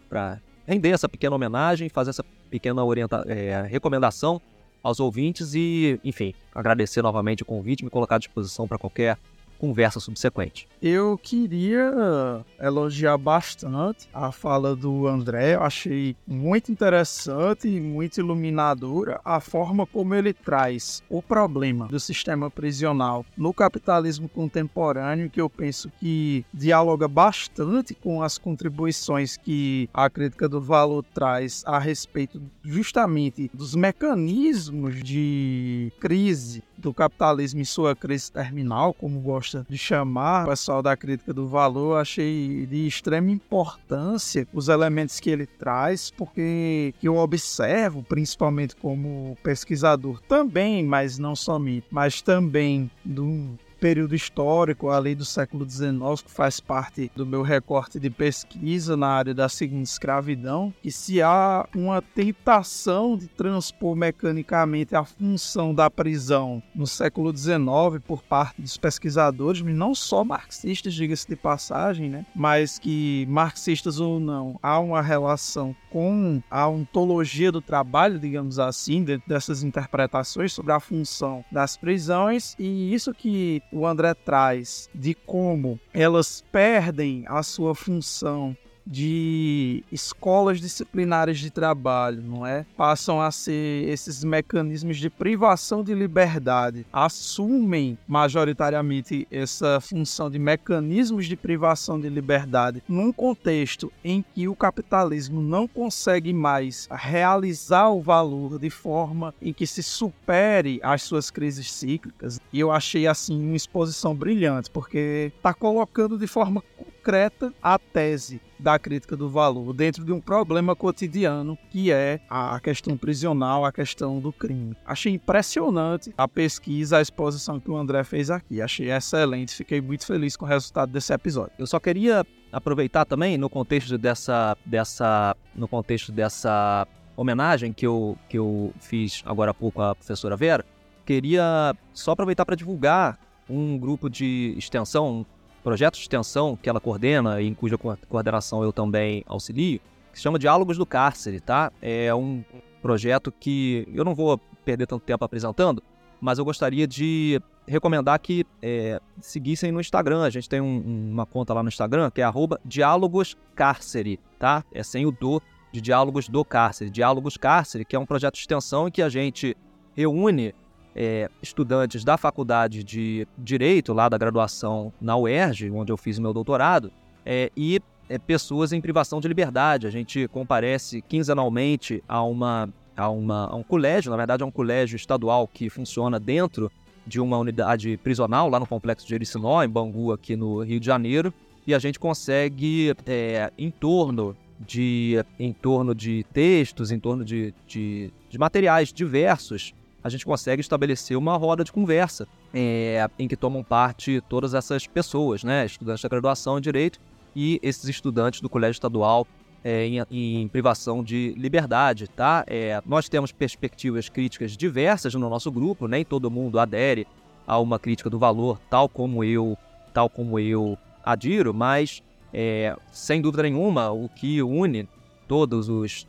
render essa pequena homenagem, fazer essa pequena orienta é, recomendação aos ouvintes e, enfim, agradecer novamente o convite, me colocar à disposição para qualquer conversa subsequente. Eu queria elogiar bastante a fala do André. Eu achei muito interessante e muito iluminadora a forma como ele traz o problema do sistema prisional no capitalismo contemporâneo, que eu penso que dialoga bastante com as contribuições que a crítica do valor traz a respeito justamente dos mecanismos de crise do capitalismo em sua crise terminal, como gosta de chamar o pessoal da crítica do valor, achei de extrema importância os elementos que ele traz, porque que eu observo, principalmente como pesquisador também, mas não somente, mas também do período histórico ali do século XIX, que faz parte do meu recorte de pesquisa na área da segunda escravidão, e se há uma tentação de transpor mecanicamente a função da prisão no século XIX por parte dos pesquisadores, não só marxistas, diga-se de passagem, né? mas que marxistas ou não, há uma relação com a ontologia do trabalho, digamos assim, dentro dessas interpretações sobre a função das prisões, e isso que o André traz de como elas perdem a sua função de escolas disciplinares de trabalho, não é? Passam a ser esses mecanismos de privação de liberdade, assumem majoritariamente essa função de mecanismos de privação de liberdade num contexto em que o capitalismo não consegue mais realizar o valor de forma em que se supere as suas crises cíclicas. E eu achei assim uma exposição brilhante, porque está colocando de forma concreta a tese da crítica do valor dentro de um problema cotidiano que é a questão prisional, a questão do crime. Achei impressionante a pesquisa, a exposição que o André fez aqui. Achei excelente, fiquei muito feliz com o resultado desse episódio. Eu só queria aproveitar também no contexto dessa dessa no contexto dessa homenagem que eu que eu fiz agora há pouco à professora Vera, queria só aproveitar para divulgar um grupo de extensão, projeto de extensão que ela coordena e em cuja coordenação eu também auxilio, que se chama Diálogos do Cárcere, tá? É um projeto que eu não vou perder tanto tempo apresentando, mas eu gostaria de recomendar que é, seguissem no Instagram. A gente tem um, uma conta lá no Instagram que é @diálogoscárcere, tá? É sem o do de Diálogos do Cárcere. Diálogos Cárcere, que é um projeto de extensão em que a gente reúne é, estudantes da faculdade de Direito, lá da graduação na UERJ, onde eu fiz meu doutorado, é, e é, pessoas em privação de liberdade. A gente comparece quinzenalmente a, uma, a, uma, a um colégio, na verdade, é um colégio estadual que funciona dentro de uma unidade prisional, lá no complexo de Ericinó, em Bangu, aqui no Rio de Janeiro, e a gente consegue, é, em torno de em torno de textos, em torno de, de, de materiais diversos, a gente consegue estabelecer uma roda de conversa é, em que tomam parte todas essas pessoas, né? Estudantes da graduação em Direito e esses estudantes do Colégio Estadual é, em, em, privação de liberdade, tá? É, nós temos perspectivas críticas diversas no nosso grupo, nem todo mundo adere a uma crítica do valor, tal como eu, tal como eu adiro, mas é, sem dúvida nenhuma o que une todos os,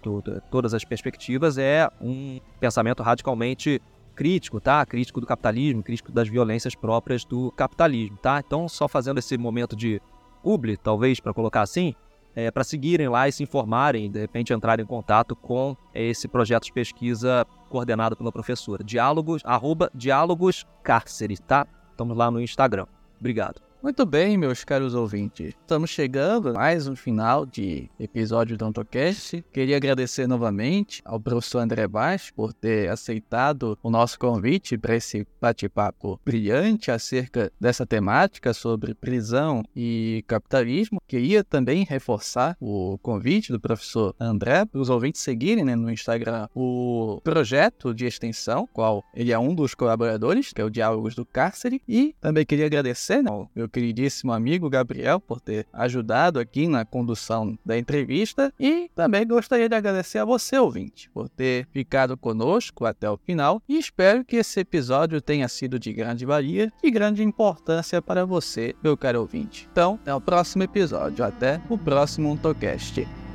todas as perspectivas é um pensamento radicalmente crítico, tá? Crítico do capitalismo, crítico das violências próprias do capitalismo, tá? Então, só fazendo esse momento de publi, talvez, para colocar assim, é, para seguirem lá e se informarem, de repente entrarem em contato com esse projeto de pesquisa coordenado pela professora. Diálogos, arroba diálogos cárcere, tá? Estamos lá no Instagram. Obrigado. Muito bem, meus caros ouvintes. Estamos chegando a mais um final de episódio do AutoCast. Queria agradecer novamente ao professor André Baix por ter aceitado o nosso convite para esse bate-papo brilhante acerca dessa temática sobre prisão e capitalismo. Queria também reforçar o convite do professor André para os ouvintes seguirem né, no Instagram o projeto de extensão, qual ele é um dos colaboradores, que é o Diálogos do Cárcere. E também queria agradecer né, ao meu queridíssimo amigo Gabriel por ter ajudado aqui na condução da entrevista e também gostaria de agradecer a você, ouvinte, por ter ficado conosco até o final e espero que esse episódio tenha sido de grande valia e grande importância para você, meu caro ouvinte. Então, até o próximo episódio, até o próximo Untocast.